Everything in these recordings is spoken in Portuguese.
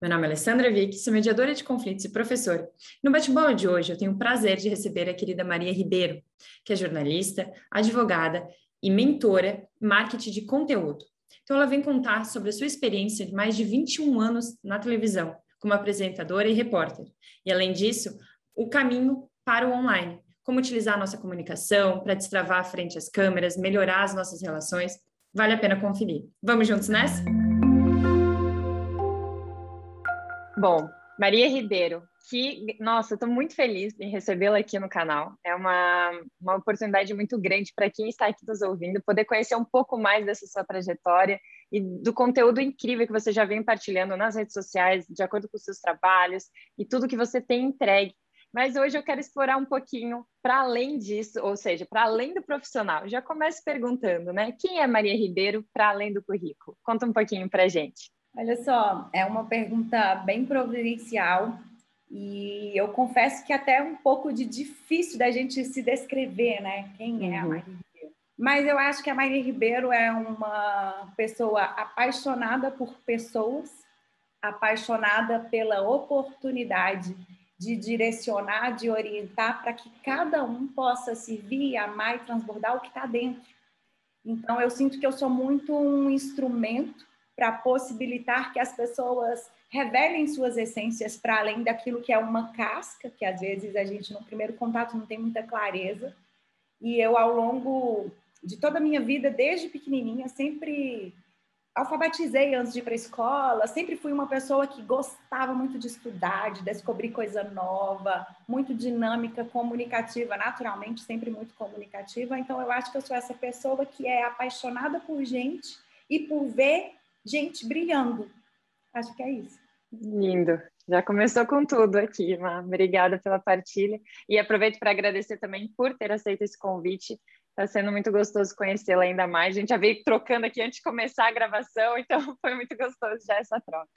Meu nome é Alessandra Vick, sou mediadora de conflitos e professora. No bate-bola de hoje, eu tenho o prazer de receber a querida Maria Ribeiro, que é jornalista, advogada e mentora em marketing de conteúdo. Então, ela vem contar sobre a sua experiência de mais de 21 anos na televisão, como apresentadora e repórter. E, além disso, o caminho para o online. Como utilizar a nossa comunicação para destravar frente às câmeras, melhorar as nossas relações. Vale a pena conferir. Vamos juntos nessa? Bom, Maria Ribeiro, que, nossa, estou muito feliz em recebê-la aqui no canal. É uma, uma oportunidade muito grande para quem está aqui nos ouvindo, poder conhecer um pouco mais dessa sua trajetória e do conteúdo incrível que você já vem partilhando nas redes sociais, de acordo com os seus trabalhos e tudo que você tem entregue. Mas hoje eu quero explorar um pouquinho para além disso, ou seja, para além do profissional. Já começo perguntando, né? Quem é Maria Ribeiro para além do currículo? Conta um pouquinho para gente. Olha só, é uma pergunta bem providencial e eu confesso que até é um pouco de difícil da gente se descrever, né? Quem é a uhum. Maria Ribeiro? Mas eu acho que a Maria Ribeiro é uma pessoa apaixonada por pessoas, apaixonada pela oportunidade de direcionar, de orientar para que cada um possa servir, amar e transbordar o que está dentro. Então, eu sinto que eu sou muito um instrumento para possibilitar que as pessoas revelem suas essências para além daquilo que é uma casca, que às vezes a gente no primeiro contato não tem muita clareza. E eu, ao longo de toda a minha vida, desde pequenininha, sempre alfabetizei antes de ir para a escola, sempre fui uma pessoa que gostava muito de estudar, de descobrir coisa nova, muito dinâmica, comunicativa, naturalmente sempre muito comunicativa. Então eu acho que eu sou essa pessoa que é apaixonada por gente e por ver gente brilhando. Acho que é isso. Lindo. Já começou com tudo aqui, Ma. Obrigada pela partilha. E aproveito para agradecer também por ter aceito esse convite. Está sendo muito gostoso conhecê-la ainda mais. A gente já veio trocando aqui antes de começar a gravação, então foi muito gostoso já essa troca.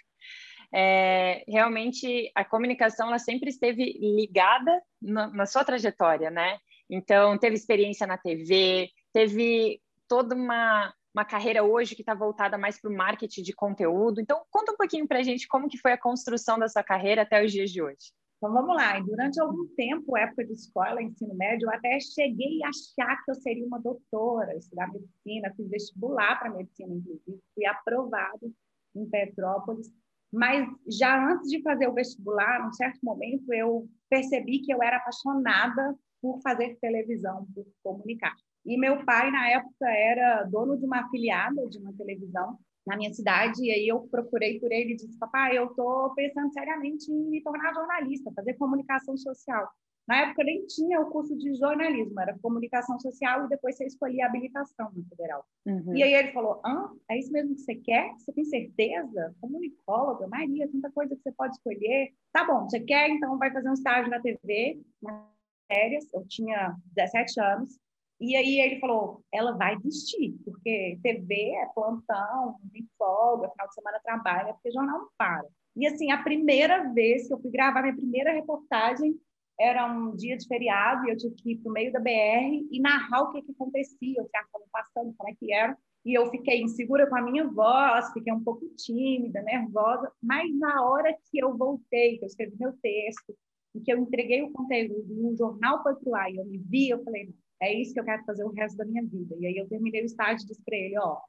É, realmente, a comunicação ela sempre esteve ligada na, na sua trajetória, né? Então, teve experiência na TV, teve toda uma uma carreira hoje que está voltada mais para o marketing de conteúdo. Então, conta um pouquinho para a gente como que foi a construção da sua carreira até os dias de hoje. Então, vamos lá. Durante algum tempo, época de escola, ensino médio, eu até cheguei a achar que eu seria uma doutora, estudar medicina, fiz vestibular para medicina, inclusive, fui aprovado em Petrópolis. Mas já antes de fazer o vestibular, num certo momento, eu percebi que eu era apaixonada por fazer televisão, por comunicar. E meu pai, na época, era dono de uma afiliada de uma televisão na minha cidade, e aí eu procurei por ele e disse, papai, eu estou pensando seriamente em me tornar jornalista, fazer comunicação social. Na época nem tinha o curso de jornalismo, era comunicação social e depois você escolhia habilitação no federal. Uhum. E aí ele falou, ah, é isso mesmo que você quer? Você tem certeza? Comunicóloga, Maria, tanta coisa que você pode escolher. Tá bom, você quer, então vai fazer um estágio na TV, nas férias, eu tinha 17 anos, e aí ele falou, ela vai desistir, porque TV é plantão, tem folga, final de semana trabalha, porque jornal não para. E assim, a primeira vez que eu fui gravar minha primeira reportagem era um dia de feriado e eu tive que ir para o meio da BR e narrar o que, que acontecia, o que estava passando, como é que era. E eu fiquei insegura com a minha voz, fiquei um pouco tímida, nervosa, mas na hora que eu voltei, que eu escrevi meu texto, e que eu entreguei o conteúdo, e o jornal foi para ar e eu me vi, eu falei, é isso que eu quero fazer o resto da minha vida. E aí eu terminei o estágio e disse para ele, ó,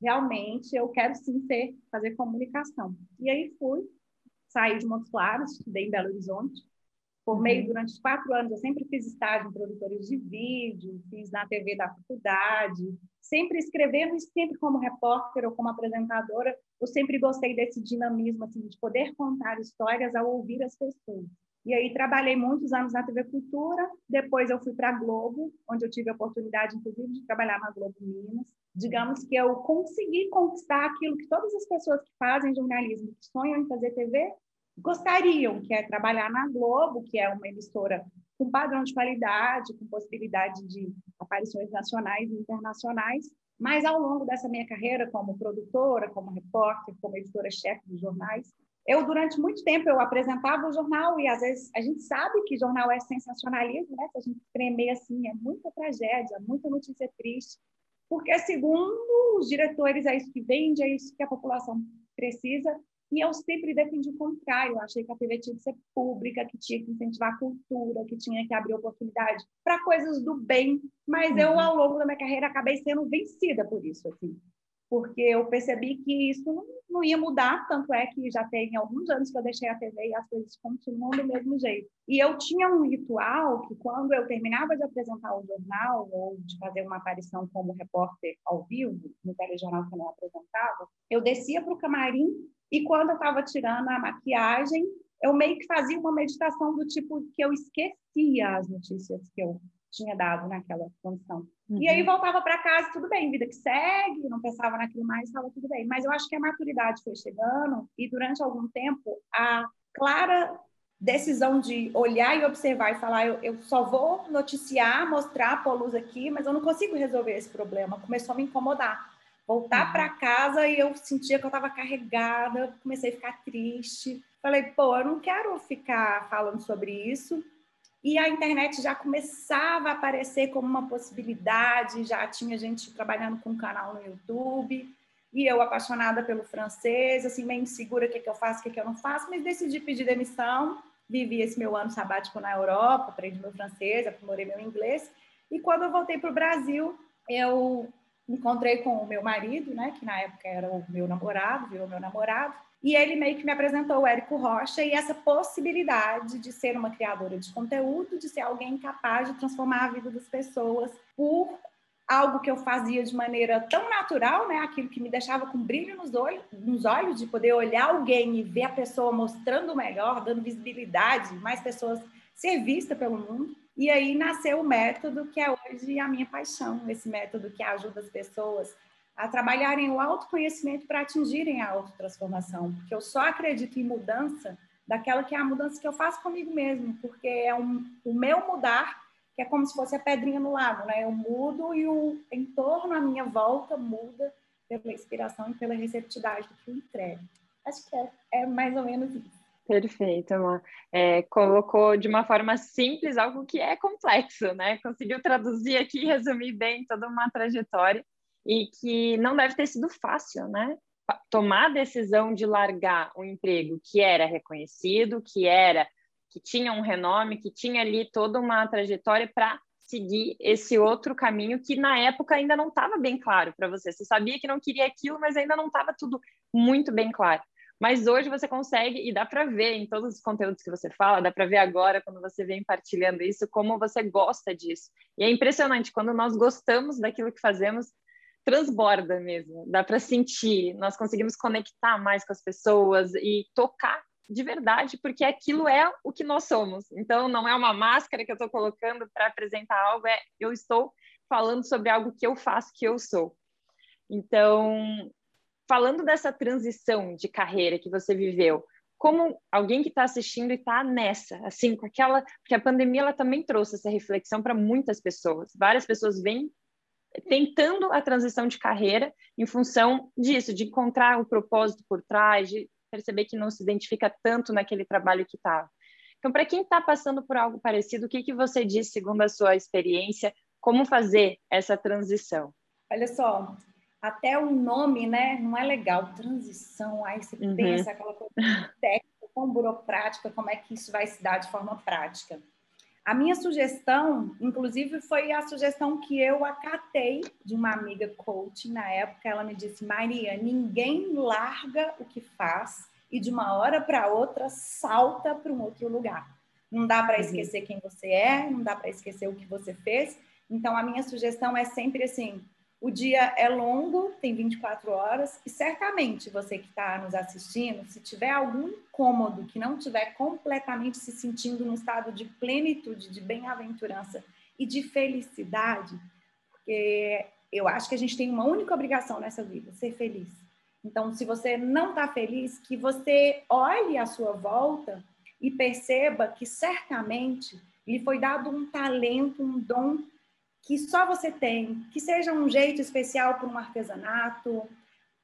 realmente eu quero sim ser, fazer comunicação. E aí fui, saí de Montes Claros, estudei em Belo Horizonte, formei uhum. durante quatro anos, eu sempre fiz estágio em produtores de vídeo, fiz na TV da faculdade, sempre escrevendo e sempre como repórter ou como apresentadora, eu sempre gostei desse dinamismo, assim, de poder contar histórias ao ouvir as pessoas. E aí trabalhei muitos anos na TV Cultura, depois eu fui para a Globo, onde eu tive a oportunidade, inclusive, de trabalhar na Globo Minas. Digamos que eu consegui conquistar aquilo que todas as pessoas que fazem jornalismo, que sonham em fazer TV, gostariam, que é trabalhar na Globo, que é uma emissora com padrão de qualidade, com possibilidade de aparições nacionais e internacionais. Mas ao longo dessa minha carreira como produtora, como repórter, como editora-chefe de jornais, eu, durante muito tempo, eu apresentava o jornal e, às vezes, a gente sabe que jornal é sensacionalismo, né? Se a gente tremer assim, é muita tragédia, muita notícia triste, porque, segundo os diretores, é isso que vende, é isso que a população precisa, E eu sempre defendi o contrário. Eu achei que a TV tinha que ser pública, que tinha que incentivar a cultura, que tinha que abrir oportunidade para coisas do bem. Mas uhum. eu, ao longo da minha carreira, acabei sendo vencida por isso. Assim porque eu percebi que isso não, ia mudar, tanto é que já tem alguns anos que eu deixei a TV e as coisas continuam do mesmo jeito. E eu tinha um ritual que quando eu terminava de apresentar o jornal ou de fazer uma aparição como repórter ao vivo, no telejornal que eu não apresentava, eu descia para o camarim e quando eu estava tirando a maquiagem, eu meio que fazia uma meditação do tipo que eu esquecia as notícias que eu tinha dado naquela condição. Uhum. E aí voltava para casa, tudo bem, vida que segue, não pensava naquilo mais, estava tudo bem. Mas eu acho que a maturidade foi chegando e durante algum tempo a clara decisão de olhar e observar e falar, eu, eu só vou noticiar, mostrar, pôr luz aqui, mas eu não consigo resolver esse problema. Começou a me incomodar. Voltar uhum. para casa e eu sentia que eu estava carregada, comecei a ficar triste. Falei, pô, eu não quero ficar falando sobre isso e a internet já começava a aparecer como uma possibilidade, já tinha gente trabalhando com um canal no YouTube, e eu apaixonada pelo francês, assim, meio insegura o que, que eu faço, o que, que eu não faço, mas decidi pedir demissão, vivi esse meu ano sabático na Europa, aprendi meu francês, aprimorei meu inglês, e quando eu voltei para o Brasil, eu encontrei com o meu marido, né, que na época era o meu namorado, virou meu namorado, e ele meio que me apresentou o Érico Rocha e essa possibilidade de ser uma criadora de conteúdo, de ser alguém capaz de transformar a vida das pessoas por algo que eu fazia de maneira tão natural, né? Aquilo que me deixava com brilho nos olhos, nos olhos de poder olhar alguém e ver a pessoa mostrando o melhor, dando visibilidade, mais pessoas ser vista pelo mundo. E aí nasceu o método que é hoje a minha paixão, esse método que ajuda as pessoas a trabalharem o autoconhecimento para atingirem a autotransformação, porque eu só acredito em mudança daquela que é a mudança que eu faço comigo mesmo, porque é um, o meu mudar que é como se fosse a pedrinha no lago, né? Eu mudo e o entorno à minha volta muda pela inspiração e pela receptividade do que eu entrego. Acho que é, é mais ou menos isso. Perfeito, amor. É, colocou de uma forma simples algo que é complexo, né? Conseguiu traduzir aqui e resumir bem toda uma trajetória e que não deve ter sido fácil, né? Tomar a decisão de largar um emprego que era reconhecido, que era que tinha um renome, que tinha ali toda uma trajetória para seguir esse outro caminho que na época ainda não estava bem claro para você. Você sabia que não queria aquilo, mas ainda não estava tudo muito bem claro. Mas hoje você consegue, e dá para ver em todos os conteúdos que você fala, dá para ver agora, quando você vem partilhando isso, como você gosta disso. E é impressionante, quando nós gostamos daquilo que fazemos, transborda mesmo, dá para sentir, nós conseguimos conectar mais com as pessoas e tocar de verdade, porque aquilo é o que nós somos. Então, não é uma máscara que eu estou colocando para apresentar algo, é eu estou falando sobre algo que eu faço, que eu sou. Então, falando dessa transição de carreira que você viveu, como alguém que está assistindo e está nessa, assim, com aquela, porque a pandemia ela também trouxe essa reflexão para muitas pessoas. Várias pessoas vêm tentando a transição de carreira em função disso, de encontrar o propósito por trás, de perceber que não se identifica tanto naquele trabalho que estava. Então, para quem está passando por algo parecido, o que, que você diz, segundo a sua experiência, como fazer essa transição? Olha só, até o nome, né, não é legal, transição, aí você uhum. pensa aquela coisa técnica, tão burocrática, como é que isso vai se dar de forma prática. A minha sugestão, inclusive, foi a sugestão que eu acatei de uma amiga coach na época. Ela me disse: Maria, ninguém larga o que faz e de uma hora para outra salta para um outro lugar. Não dá para uhum. esquecer quem você é, não dá para esquecer o que você fez. Então, a minha sugestão é sempre assim: o dia é longo, tem 24 horas, e certamente você que está nos assistindo, se tiver algum incômodo, que não estiver completamente se sentindo num estado de plenitude, de bem-aventurança e de felicidade, porque eu acho que a gente tem uma única obrigação nessa vida, ser feliz. Então, se você não está feliz, que você olhe à sua volta e perceba que certamente lhe foi dado um talento, um dom que só você tem, que seja um jeito especial para um artesanato,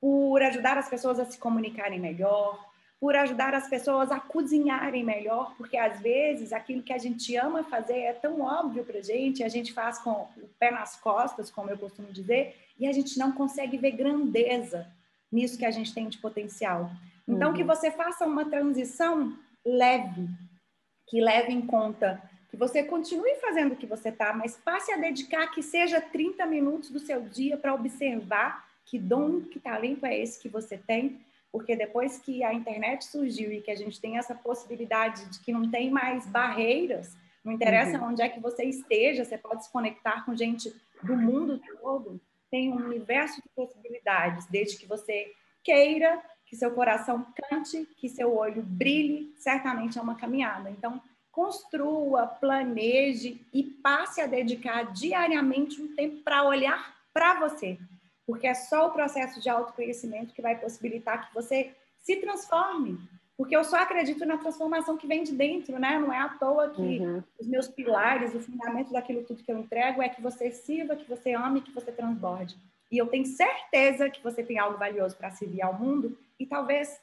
por ajudar as pessoas a se comunicarem melhor, por ajudar as pessoas a cozinharem melhor, porque às vezes aquilo que a gente ama fazer é tão óbvio para gente, a gente faz com o pé nas costas, como eu costumo dizer, e a gente não consegue ver grandeza nisso que a gente tem de potencial. Então, uhum. que você faça uma transição leve, que leve em conta que você continue fazendo o que você está, mas passe a dedicar que seja 30 minutos do seu dia para observar que dom, que talento é esse que você tem, porque depois que a internet surgiu e que a gente tem essa possibilidade de que não tem mais barreiras, não interessa uhum. onde é que você esteja, você pode se conectar com gente do mundo todo, tem um universo de possibilidades, desde que você queira, que seu coração cante, que seu olho brilhe, certamente é uma caminhada. Então, construa, planeje e passe a dedicar diariamente um tempo para olhar para você, porque é só o processo de autoconhecimento que vai possibilitar que você se transforme. Porque eu só acredito na transformação que vem de dentro, né? Não é à toa que uhum. os meus pilares, o fundamento daquilo tudo que eu entrego é que você sirva, que você ame, que você transborde. E eu tenho certeza que você tem algo valioso para servir ao mundo e talvez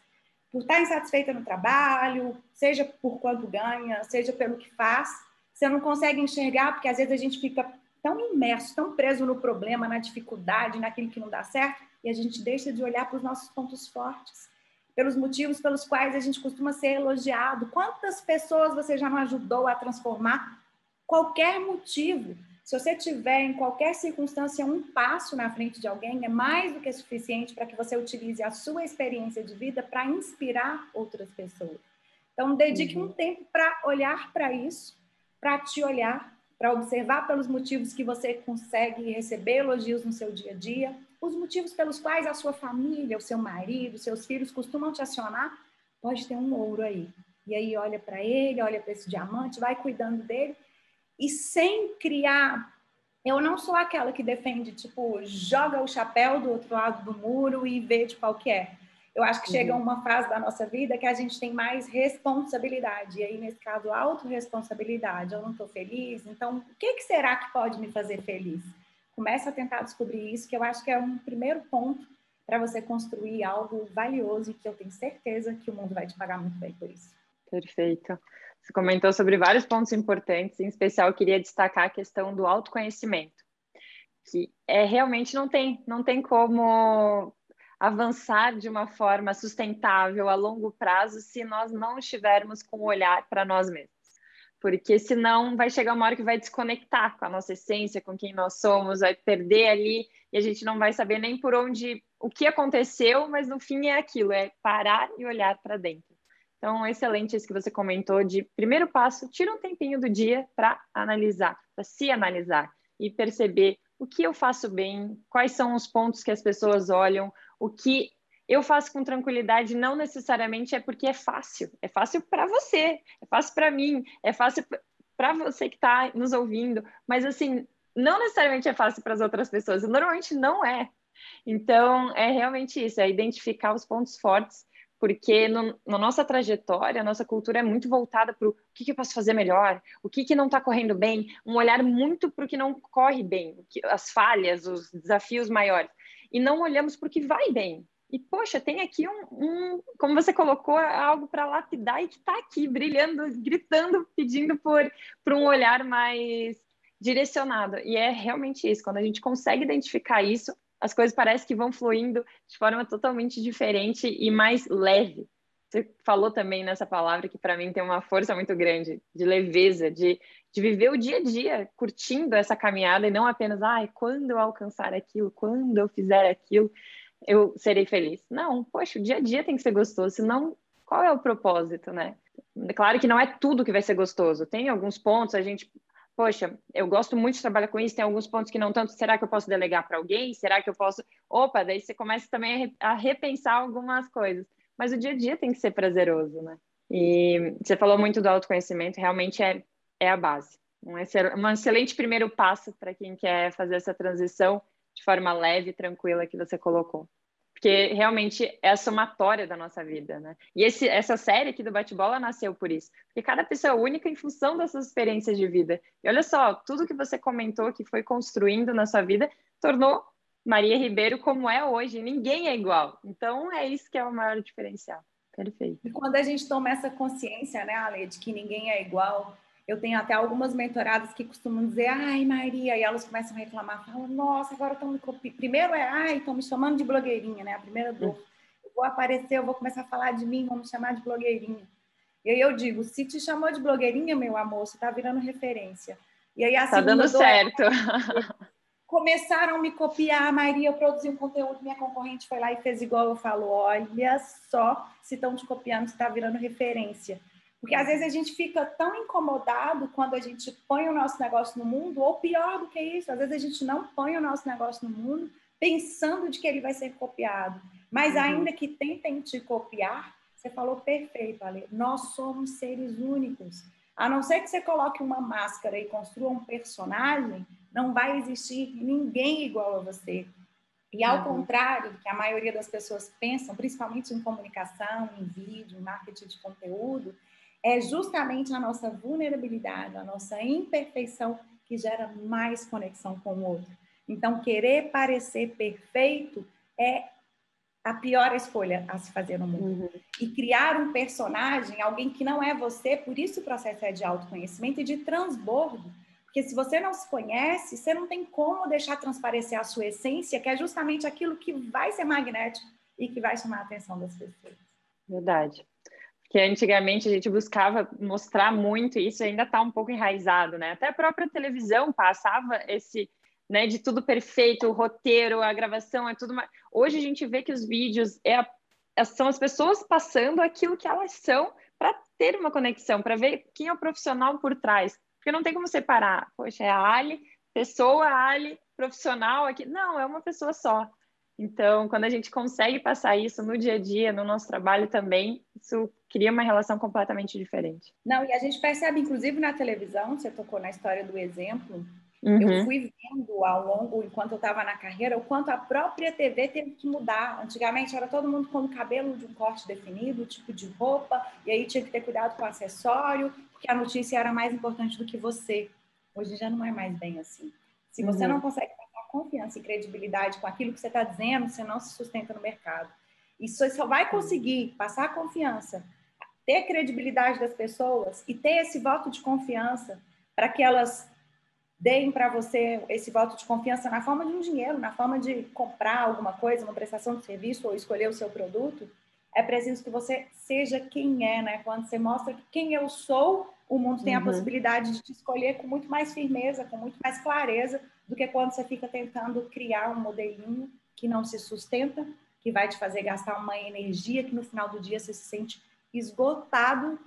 por estar insatisfeita no trabalho, seja por quanto ganha, seja pelo que faz, você não consegue enxergar, porque às vezes a gente fica tão imerso, tão preso no problema, na dificuldade, naquilo que não dá certo, e a gente deixa de olhar para os nossos pontos fortes, pelos motivos pelos quais a gente costuma ser elogiado. Quantas pessoas você já não ajudou a transformar? Qualquer motivo. Se você tiver em qualquer circunstância um passo na frente de alguém, é mais do que suficiente para que você utilize a sua experiência de vida para inspirar outras pessoas. Então, dedique uhum. um tempo para olhar para isso, para te olhar, para observar pelos motivos que você consegue receber elogios no seu dia a dia, os motivos pelos quais a sua família, o seu marido, seus filhos costumam te acionar, pode ter um ouro aí. E aí olha para ele, olha para esse diamante, vai cuidando dele e sem criar. Eu não sou aquela que defende, tipo, joga o chapéu do outro lado do muro e vê de qual que é. Eu acho que uhum. chega uma fase da nossa vida que a gente tem mais responsabilidade. E aí, nesse caso, autorresponsabilidade. Eu não estou feliz, então o que, que será que pode me fazer feliz? Começa a tentar descobrir isso, que eu acho que é um primeiro ponto para você construir algo valioso e que eu tenho certeza que o mundo vai te pagar muito bem por isso. Perfeito. Você comentou sobre vários pontos importantes, em especial queria destacar a questão do autoconhecimento, que é realmente não tem, não tem como avançar de uma forma sustentável a longo prazo se nós não estivermos com o olhar para nós mesmos. Porque senão vai chegar uma hora que vai desconectar com a nossa essência, com quem nós somos, vai perder ali e a gente não vai saber nem por onde, o que aconteceu, mas no fim é aquilo, é parar e olhar para dentro. Então, excelente isso que você comentou de primeiro passo, tira um tempinho do dia para analisar, para se analisar e perceber o que eu faço bem, quais são os pontos que as pessoas olham, o que eu faço com tranquilidade não necessariamente é porque é fácil, é fácil para você, é fácil para mim, é fácil para você que está nos ouvindo, mas assim, não necessariamente é fácil para as outras pessoas, normalmente não é. Então, é realmente isso, é identificar os pontos fortes porque no, na nossa trajetória, a nossa cultura é muito voltada para o que, que, eu posso fazer melhor, o que, que não está correndo bem, um olhar muito para o que não corre bem, as falhas, os desafios maiores, e não olhamos para o que vai bem. E, poxa, tem aqui um, um como você colocou, algo para lapidar e que está aqui, brilhando, gritando, pedindo por, por um olhar mais direcionado. E é realmente isso, quando a gente consegue identificar isso, as coisas parecem que vão fluindo de forma totalmente diferente e mais leve. Você falou também nessa palavra que para mim tem uma força muito grande de leveza, de, de viver o dia a dia, curtindo essa caminhada e não apenas, ai, quando eu alcançar aquilo, quando eu fizer aquilo, eu serei feliz. Não, poxa, o dia a dia tem que ser gostoso, senão qual é o propósito, né? Claro que não é tudo que vai ser gostoso. Tem alguns pontos, a gente poxa, eu gosto muito de trabalhar com isso, tem alguns pontos que não tanto, será que eu posso delegar para alguém? Será que eu posso. Opa, daí você começa também a repensar algumas coisas. Mas o dia a dia tem que ser prazeroso, né? E você falou muito do autoconhecimento, realmente é, é a base. Um, excel, um excelente primeiro passo para quem quer fazer essa transição de forma leve e tranquila que você colocou porque realmente é a somatória da nossa vida, né? E esse, essa série aqui do Bate-Bola nasceu por isso, porque cada pessoa é única em função dessas experiências de vida. E olha só, tudo que você comentou que foi construindo na sua vida tornou Maria Ribeiro como é hoje. Ninguém é igual. Então é isso que é o maior diferencial. Perfeito. E quando a gente toma essa consciência, né, Ale, de que ninguém é igual, eu tenho até algumas mentoradas que costumam dizer, ai, Maria, e elas começam a reclamar, falam, nossa, agora estão me copiando. Primeiro é, ai, estão me chamando de blogueirinha, né? A primeira dor. Eu vou aparecer, eu vou começar a falar de mim, vamos chamar de blogueirinha. E aí eu digo, se te chamou de blogueirinha, meu amor, você tá virando referência. E aí assim, tá dando certo. Começaram a me copiar, Maria, eu produzi um conteúdo, minha concorrente foi lá e fez igual eu falo, olha só, se estão te copiando, você está virando referência. Porque às vezes a gente fica tão incomodado quando a gente põe o nosso negócio no mundo, ou pior do que isso, às vezes a gente não põe o nosso negócio no mundo pensando de que ele vai ser copiado. Mas uhum. ainda que tentem te copiar, você falou perfeito, Ale, nós somos seres únicos. A não ser que você coloque uma máscara e construa um personagem, não vai existir ninguém igual a você. E ao uhum. contrário do que a maioria das pessoas pensam, principalmente em comunicação, em vídeo, em marketing de conteúdo, é justamente a nossa vulnerabilidade, a nossa imperfeição que gera mais conexão com o outro. Então, querer parecer perfeito é a pior escolha a se fazer no mundo. Uhum. E criar um personagem, alguém que não é você, por isso o processo é de autoconhecimento e de transbordo. Porque se você não se conhece, você não tem como deixar transparecer a sua essência, que é justamente aquilo que vai ser magnético e que vai chamar a atenção das pessoas. Verdade que antigamente a gente buscava mostrar muito, e isso ainda está um pouco enraizado, né? Até a própria televisão passava esse, né, de tudo perfeito, o roteiro, a gravação, é tudo. Hoje a gente vê que os vídeos é a, são as pessoas passando aquilo que elas são para ter uma conexão, para ver quem é o profissional por trás. Porque não tem como separar, poxa, é a Ali, pessoa, Ali, profissional aqui. Não, é uma pessoa só. Então, quando a gente consegue passar isso no dia a dia, no nosso trabalho também, isso cria uma relação completamente diferente. Não, e a gente percebe, inclusive na televisão, você tocou na história do exemplo, uhum. eu fui vendo ao longo, enquanto eu estava na carreira, o quanto a própria TV teve que mudar. Antigamente era todo mundo com o cabelo de um corte definido, tipo de roupa, e aí tinha que ter cuidado com o acessório, porque a notícia era mais importante do que você. Hoje já não é mais bem assim. Se você uhum. não consegue confiança e credibilidade com aquilo que você está dizendo, você não se sustenta no mercado. E você só vai conseguir passar confiança, ter credibilidade das pessoas e ter esse voto de confiança para que elas deem para você esse voto de confiança na forma de um dinheiro, na forma de comprar alguma coisa, uma prestação de serviço ou escolher o seu produto, é preciso que você seja quem é, né? Quando você mostra quem eu sou, o mundo tem uhum. a possibilidade de te escolher com muito mais firmeza, com muito mais clareza do que quando você fica tentando criar um modelinho que não se sustenta, que vai te fazer gastar uma energia que no final do dia você se sente esgotado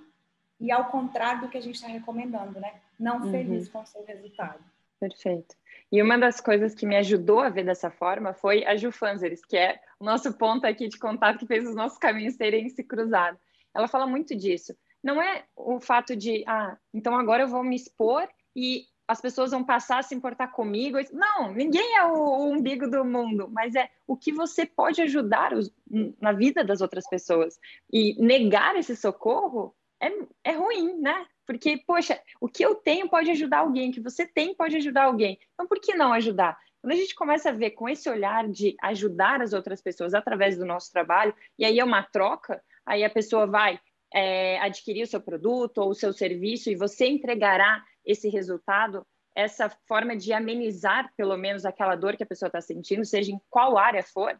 e ao contrário do que a gente está recomendando, né? Não uhum. feliz com o seu resultado. Perfeito. E uma das coisas que me ajudou a ver dessa forma foi a Ju Fanzeres, que é o nosso ponto aqui de contato que fez os nossos caminhos terem se cruzado. Ela fala muito disso. Não é o fato de, ah, então agora eu vou me expor e as pessoas vão passar a se importar comigo. Não, ninguém é o, o umbigo do mundo, mas é o que você pode ajudar os, na vida das outras pessoas. E negar esse socorro é, é ruim, né? Porque, poxa, o que eu tenho pode ajudar alguém, o que você tem pode ajudar alguém. Então, por que não ajudar? Quando a gente começa a ver com esse olhar de ajudar as outras pessoas através do nosso trabalho, e aí é uma troca, aí a pessoa vai é, adquirir o seu produto ou o seu serviço e você entregará esse resultado, essa forma de amenizar, pelo menos, aquela dor que a pessoa está sentindo, seja em qual área for,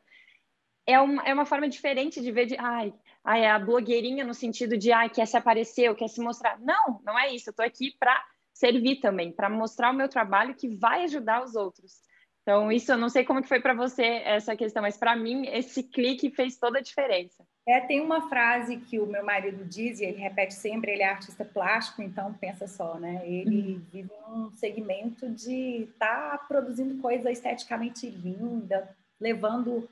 é uma, é uma forma diferente de ver de, ai, ai, é a blogueirinha no sentido de, ai, quer se aparecer, quer se mostrar. Não, não é isso. Eu estou aqui para servir também, para mostrar o meu trabalho que vai ajudar os outros. Então, isso eu não sei como que foi para você essa questão, mas para mim esse clique fez toda a diferença. É, tem uma frase que o meu marido diz, e ele repete sempre, ele é artista plástico, então pensa só, né? Ele uhum. vive um segmento de estar tá produzindo coisa esteticamente linda, levando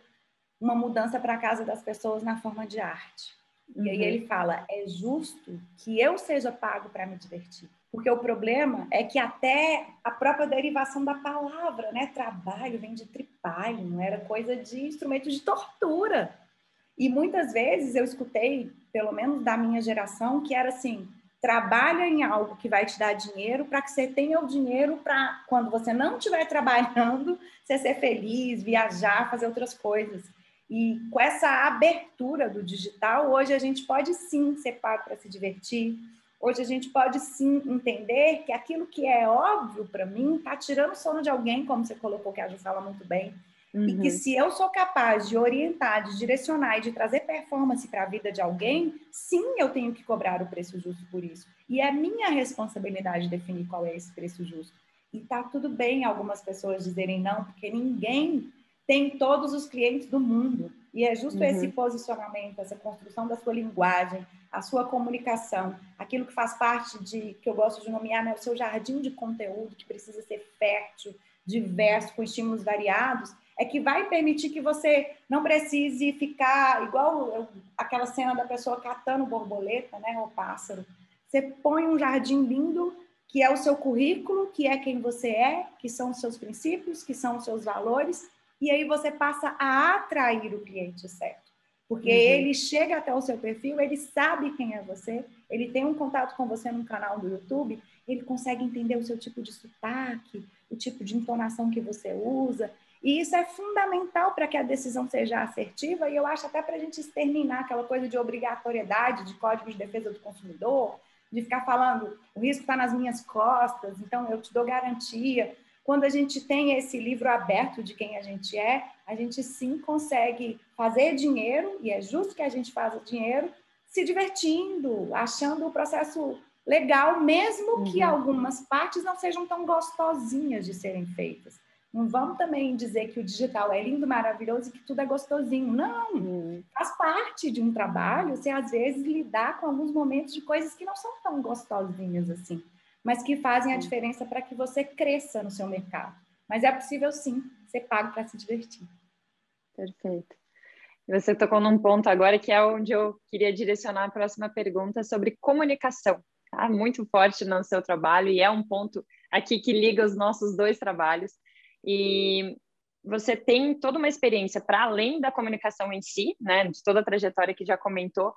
uma mudança para a casa das pessoas na forma de arte. Uhum. E aí uhum. ele fala: é justo que eu seja pago para me divertir. Porque o problema é que até a própria derivação da palavra, né? Trabalho vem de tripalho, era coisa de instrumento de tortura. E muitas vezes eu escutei, pelo menos da minha geração, que era assim: trabalha em algo que vai te dar dinheiro para que você tenha o dinheiro para, quando você não estiver trabalhando, você ser feliz, viajar, fazer outras coisas. E com essa abertura do digital, hoje a gente pode sim ser pago para se divertir. Hoje a gente pode sim entender que aquilo que é óbvio para mim está tirando o sono de alguém, como você colocou que a Ju fala muito bem. Uhum. E que uhum. se eu sou capaz de orientar, de direcionar e de trazer performance para a vida de alguém, sim, eu tenho que cobrar o preço justo por isso. E é minha responsabilidade definir qual é esse preço justo. E tá tudo bem algumas pessoas dizerem não, porque ninguém tem todos os clientes do mundo. E é justo uhum. esse posicionamento, essa construção da sua linguagem, a sua comunicação, aquilo que faz parte de, que eu gosto de nomear, né, o seu jardim de conteúdo, que precisa ser fértil, diverso, com estímulos variados, é que vai permitir que você não precise ficar igual aquela cena da pessoa catando borboleta, né, o pássaro. Você põe um jardim lindo, que é o seu currículo, que é quem você é, que são os seus princípios, que são os seus valores, e aí você passa a atrair o cliente certo. Porque uhum. ele chega até o seu perfil, ele sabe quem é você, ele tem um contato com você no canal do YouTube, ele consegue entender o seu tipo de sotaque, o tipo de entonação que você usa. E isso é fundamental para que a decisão seja assertiva, e eu acho até para a gente exterminar aquela coisa de obrigatoriedade de código de defesa do consumidor, de ficar falando o risco está nas minhas costas, então eu te dou garantia. Quando a gente tem esse livro aberto de quem a gente é, a gente sim consegue fazer dinheiro, e é justo que a gente faça dinheiro, se divertindo, achando o processo legal, mesmo uhum. que algumas partes não sejam tão gostosinhas de serem feitas. Não vamos também dizer que o digital é lindo, maravilhoso e que tudo é gostosinho. Não, uhum. faz parte de um trabalho você às vezes lidar com alguns momentos de coisas que não são tão gostosinhas assim mas que fazem a diferença para que você cresça no seu mercado. Mas é possível sim ser pago para se divertir. Perfeito. Você tocou num ponto agora que é onde eu queria direcionar a próxima pergunta sobre comunicação. Tá? Muito forte no seu trabalho e é um ponto aqui que liga os nossos dois trabalhos. E você tem toda uma experiência para além da comunicação em si, né, de toda a trajetória que já comentou,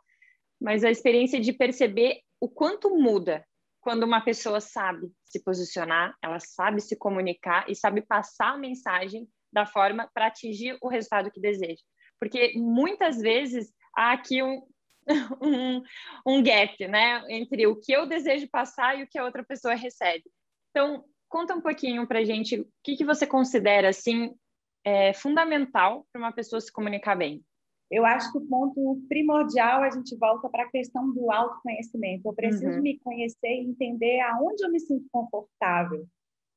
mas a experiência de perceber o quanto muda quando uma pessoa sabe se posicionar, ela sabe se comunicar e sabe passar a mensagem da forma para atingir o resultado que deseja. Porque muitas vezes há aqui um, um, um gap, né, entre o que eu desejo passar e o que a outra pessoa recebe. Então, conta um pouquinho para gente o que, que você considera assim é, fundamental para uma pessoa se comunicar bem. Eu acho que o ponto primordial a gente volta para a questão do autoconhecimento. Eu preciso uhum. me conhecer e entender aonde eu me sinto confortável.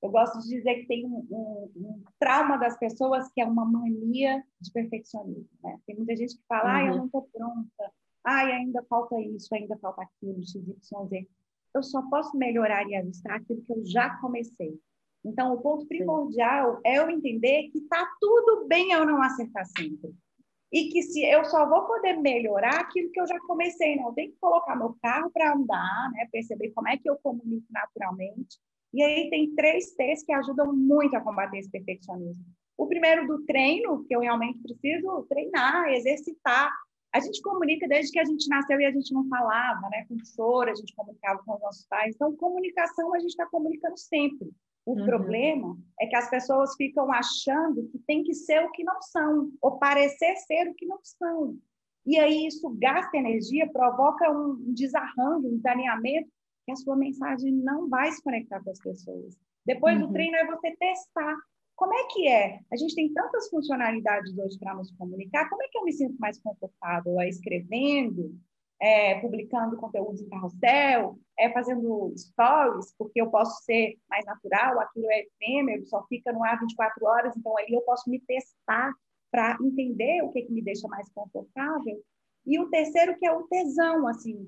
Eu gosto de dizer que tem um, um, um trauma das pessoas que é uma mania de perfeccionismo. Né? Tem muita gente que fala, uhum. ah, eu não estou pronta, ah, ainda falta isso, ainda falta aquilo, XYZ. Eu só posso melhorar e ajustar aquilo que eu já comecei. Então, o ponto primordial Sim. é eu entender que está tudo bem eu não acertar sempre e que se eu só vou poder melhorar aquilo que eu já comecei, né? Eu tenho que colocar meu carro para andar, né? Perceber como é que eu comunico naturalmente. E aí tem três T's que ajudam muito a combater esse perfeccionismo. O primeiro do treino, que eu realmente preciso treinar, exercitar. A gente comunica desde que a gente nasceu e a gente não falava, né? Com choro, a gente comunicava com os nossos pais. Então, comunicação a gente está comunicando sempre. O uhum. problema é que as pessoas ficam achando que tem que ser o que não são, ou parecer ser o que não são. E aí isso gasta energia, provoca um desarranjo, um desalinhamento, que a sua mensagem não vai se conectar com as pessoas. Depois uhum. do treino é você testar. Como é que é? A gente tem tantas funcionalidades hoje para nos comunicar. Como é que eu me sinto mais confortável? É escrevendo? É, publicando conteúdos em carrossel, é, fazendo stories, porque eu posso ser mais natural, aquilo é efêmero, só fica no ar 24 horas, então ali eu posso me testar para entender o que, que me deixa mais confortável. E o terceiro, que é o tesão, assim,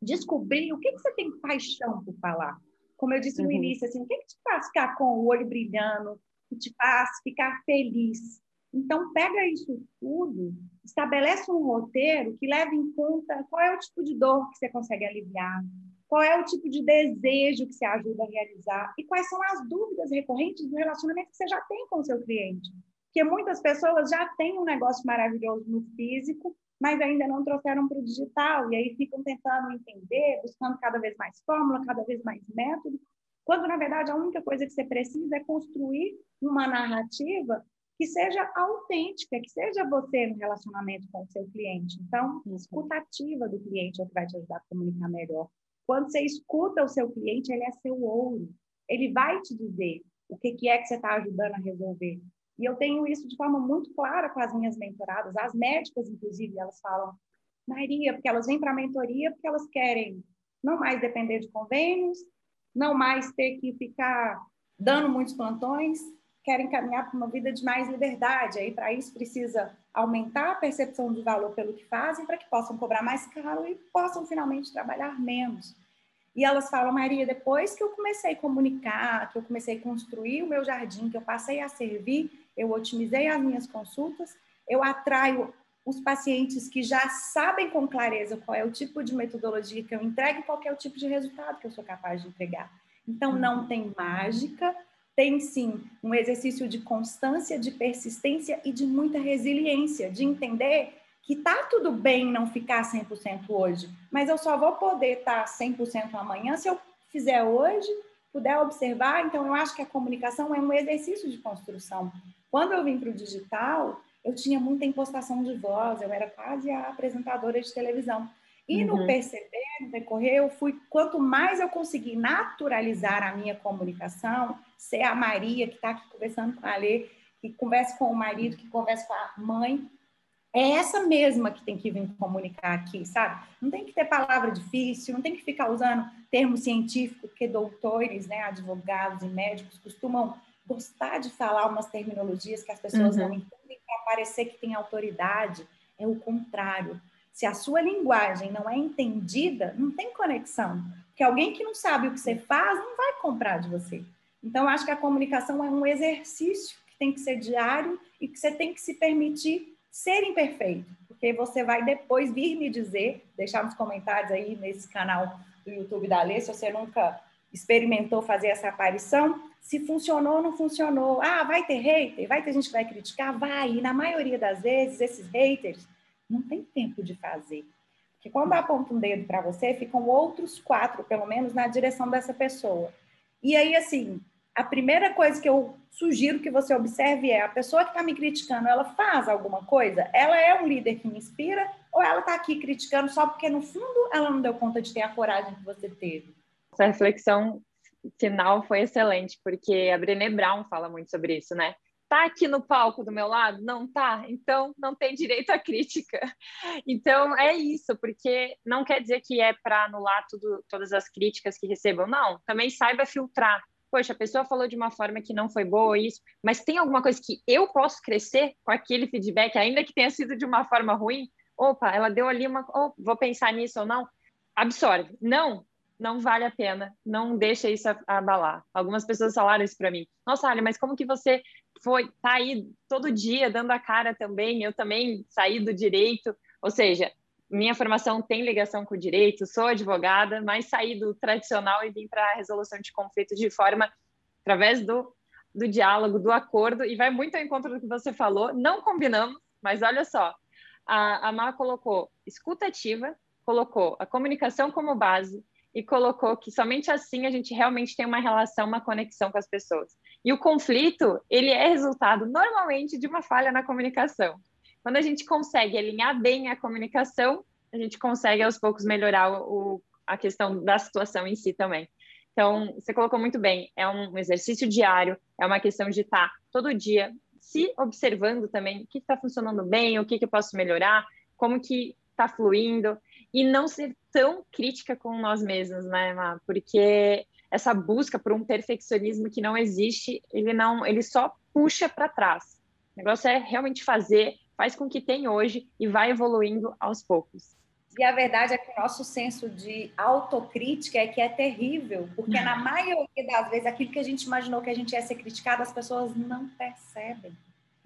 descobrir o que, que você tem paixão por falar. Como eu disse no uhum. início, assim, o que, que te faz ficar com o olho brilhando, que te faz ficar feliz? Então, pega isso tudo, estabelece um roteiro que leve em conta qual é o tipo de dor que você consegue aliviar, qual é o tipo de desejo que você ajuda a realizar e quais são as dúvidas recorrentes do relacionamento que você já tem com o seu cliente. Porque muitas pessoas já têm um negócio maravilhoso no físico, mas ainda não trouxeram para o digital, e aí ficam tentando entender, buscando cada vez mais fórmula, cada vez mais método, quando na verdade a única coisa que você precisa é construir uma narrativa que seja autêntica, que seja você no relacionamento com o seu cliente. Então, escutativa do cliente é o que vai te ajudar a comunicar melhor. Quando você escuta o seu cliente, ele é seu ouro. Ele vai te dizer o que, que é que você está ajudando a resolver. E eu tenho isso de forma muito clara com as minhas mentoradas. As médicas, inclusive, elas falam, Maria, porque elas vêm para a mentoria porque elas querem não mais depender de convênios, não mais ter que ficar dando muitos plantões, querem caminhar para uma vida de mais liberdade. Aí, para isso, precisa aumentar a percepção de valor pelo que fazem, para que possam cobrar mais caro e possam finalmente trabalhar menos. E elas falam, Maria, depois que eu comecei a comunicar, que eu comecei a construir o meu jardim, que eu passei a servir, eu otimizei as minhas consultas, eu atraio os pacientes que já sabem com clareza qual é o tipo de metodologia que eu entrego e qual é o tipo de resultado que eu sou capaz de entregar. Então, não uhum. tem mágica, tem sim um exercício de constância, de persistência e de muita resiliência, de entender que tá tudo bem não ficar 100% hoje, mas eu só vou poder estar tá 100% amanhã se eu fizer hoje, puder observar. Então, eu acho que a comunicação é um exercício de construção. Quando eu vim para o digital, eu tinha muita impostação de voz, eu era quase a apresentadora de televisão. E uhum. no perceber, no decorrer, eu fui, quanto mais eu consegui naturalizar a minha comunicação, ser a Maria que está aqui conversando com a Lê, que conversa com o marido, que conversa com a mãe, é essa mesma que tem que vir comunicar aqui, sabe? Não tem que ter palavra difícil, não tem que ficar usando termo científico, porque doutores, né, advogados e médicos costumam gostar de falar umas terminologias que as pessoas uhum. não entendem para parecer que tem autoridade. É o contrário. Se a sua linguagem não é entendida, não tem conexão. Porque alguém que não sabe o que você faz não vai comprar de você. Então, acho que a comunicação é um exercício que tem que ser diário e que você tem que se permitir ser imperfeito. Porque você vai depois vir me dizer, deixar nos comentários aí nesse canal do YouTube da Lê, se você nunca experimentou fazer essa aparição, se funcionou ou não funcionou. Ah, vai ter hater, vai ter gente que vai criticar? Vai. E na maioria das vezes, esses haters não tem tempo de fazer. Porque quando aponta um dedo para você, ficam outros quatro, pelo menos, na direção dessa pessoa. E aí, assim, a primeira coisa que eu sugiro que você observe é a pessoa que está me criticando, ela faz alguma coisa? Ela é um líder que me inspira ou ela está aqui criticando só porque, no fundo, ela não deu conta de ter a coragem que você teve? Essa reflexão final foi excelente, porque a Brené Brown fala muito sobre isso, né? Tá aqui no palco do meu lado? Não tá? Então não tem direito à crítica. Então é isso, porque não quer dizer que é para anular tudo, todas as críticas que recebam, não. Também saiba filtrar. Poxa, a pessoa falou de uma forma que não foi boa, isso, mas tem alguma coisa que eu posso crescer com aquele feedback, ainda que tenha sido de uma forma ruim? Opa, ela deu ali uma. Oh, vou pensar nisso ou não? Absorve. Não, não vale a pena, não deixa isso abalar. Algumas pessoas falaram isso para mim. Nossa, Ali, mas como que você foi tá aí todo dia dando a cara também? Eu também saí do direito, ou seja, minha formação tem ligação com o direito, sou advogada, mas saí do tradicional e vim para a resolução de conflitos de forma através do, do diálogo, do acordo, e vai muito ao encontro do que você falou. Não combinamos, mas olha só, a, a Má colocou escuta ativa, colocou a comunicação como base, e colocou que somente assim a gente realmente tem uma relação, uma conexão com as pessoas. E o conflito, ele é resultado normalmente de uma falha na comunicação. Quando a gente consegue alinhar bem a comunicação, a gente consegue aos poucos melhorar o, a questão da situação em si também. Então, você colocou muito bem, é um exercício diário, é uma questão de estar todo dia se observando também o que está funcionando bem, o que, que eu posso melhorar, como que está fluindo e não ser tão crítica com nós mesmos, né, Má? Porque essa busca por um perfeccionismo que não existe, ele não, ele só puxa para trás. O negócio é realmente fazer, faz com que tem hoje e vai evoluindo aos poucos. E a verdade é que o nosso senso de autocrítica é que é terrível, porque na maioria das vezes aquilo que a gente imaginou que a gente ia ser criticado, as pessoas não percebem.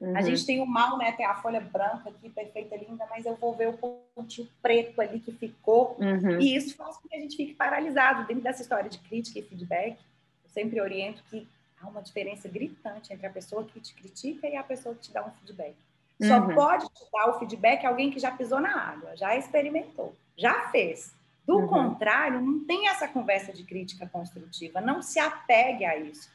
Uhum. A gente tem o mal, né? Tem a folha branca aqui, perfeita, linda, mas eu vou ver o pontinho preto ali que ficou. Uhum. E isso faz com que a gente fique paralisado. Dentro dessa história de crítica e feedback, eu sempre oriento que há uma diferença gritante entre a pessoa que te critica e a pessoa que te dá um feedback. Só uhum. pode te dar o feedback alguém que já pisou na água, já experimentou, já fez. Do uhum. contrário, não tem essa conversa de crítica construtiva, não se apegue a isso.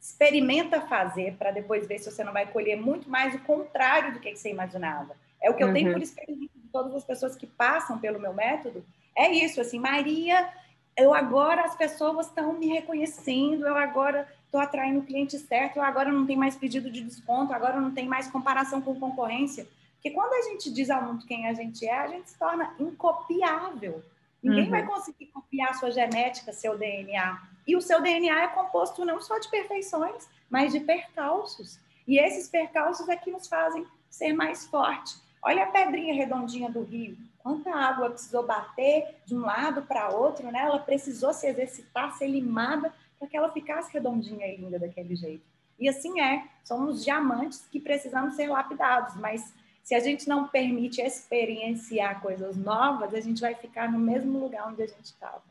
Experimenta fazer para depois ver se você não vai colher muito mais o contrário do que você imaginava. É o que eu uhum. tenho por experiência de todas as pessoas que passam pelo meu método. É isso, assim, Maria, eu agora as pessoas estão me reconhecendo, eu agora estou atraindo o cliente certo, eu agora não tenho mais pedido de desconto, agora não tem mais comparação com concorrência. Porque quando a gente diz ao mundo quem a gente é, a gente se torna incopiável. Ninguém uhum. vai conseguir copiar sua genética, seu DNA. E o seu DNA é composto não só de perfeições, mas de percalços. E esses percalços é que nos fazem ser mais fortes. Olha a pedrinha redondinha do rio. Quanta água precisou bater de um lado para outro, né? Ela precisou se exercitar, ser limada para que ela ficasse redondinha e linda daquele jeito. E assim é, somos diamantes que precisamos ser lapidados, mas se a gente não permite experienciar coisas novas, a gente vai ficar no mesmo lugar onde a gente estava.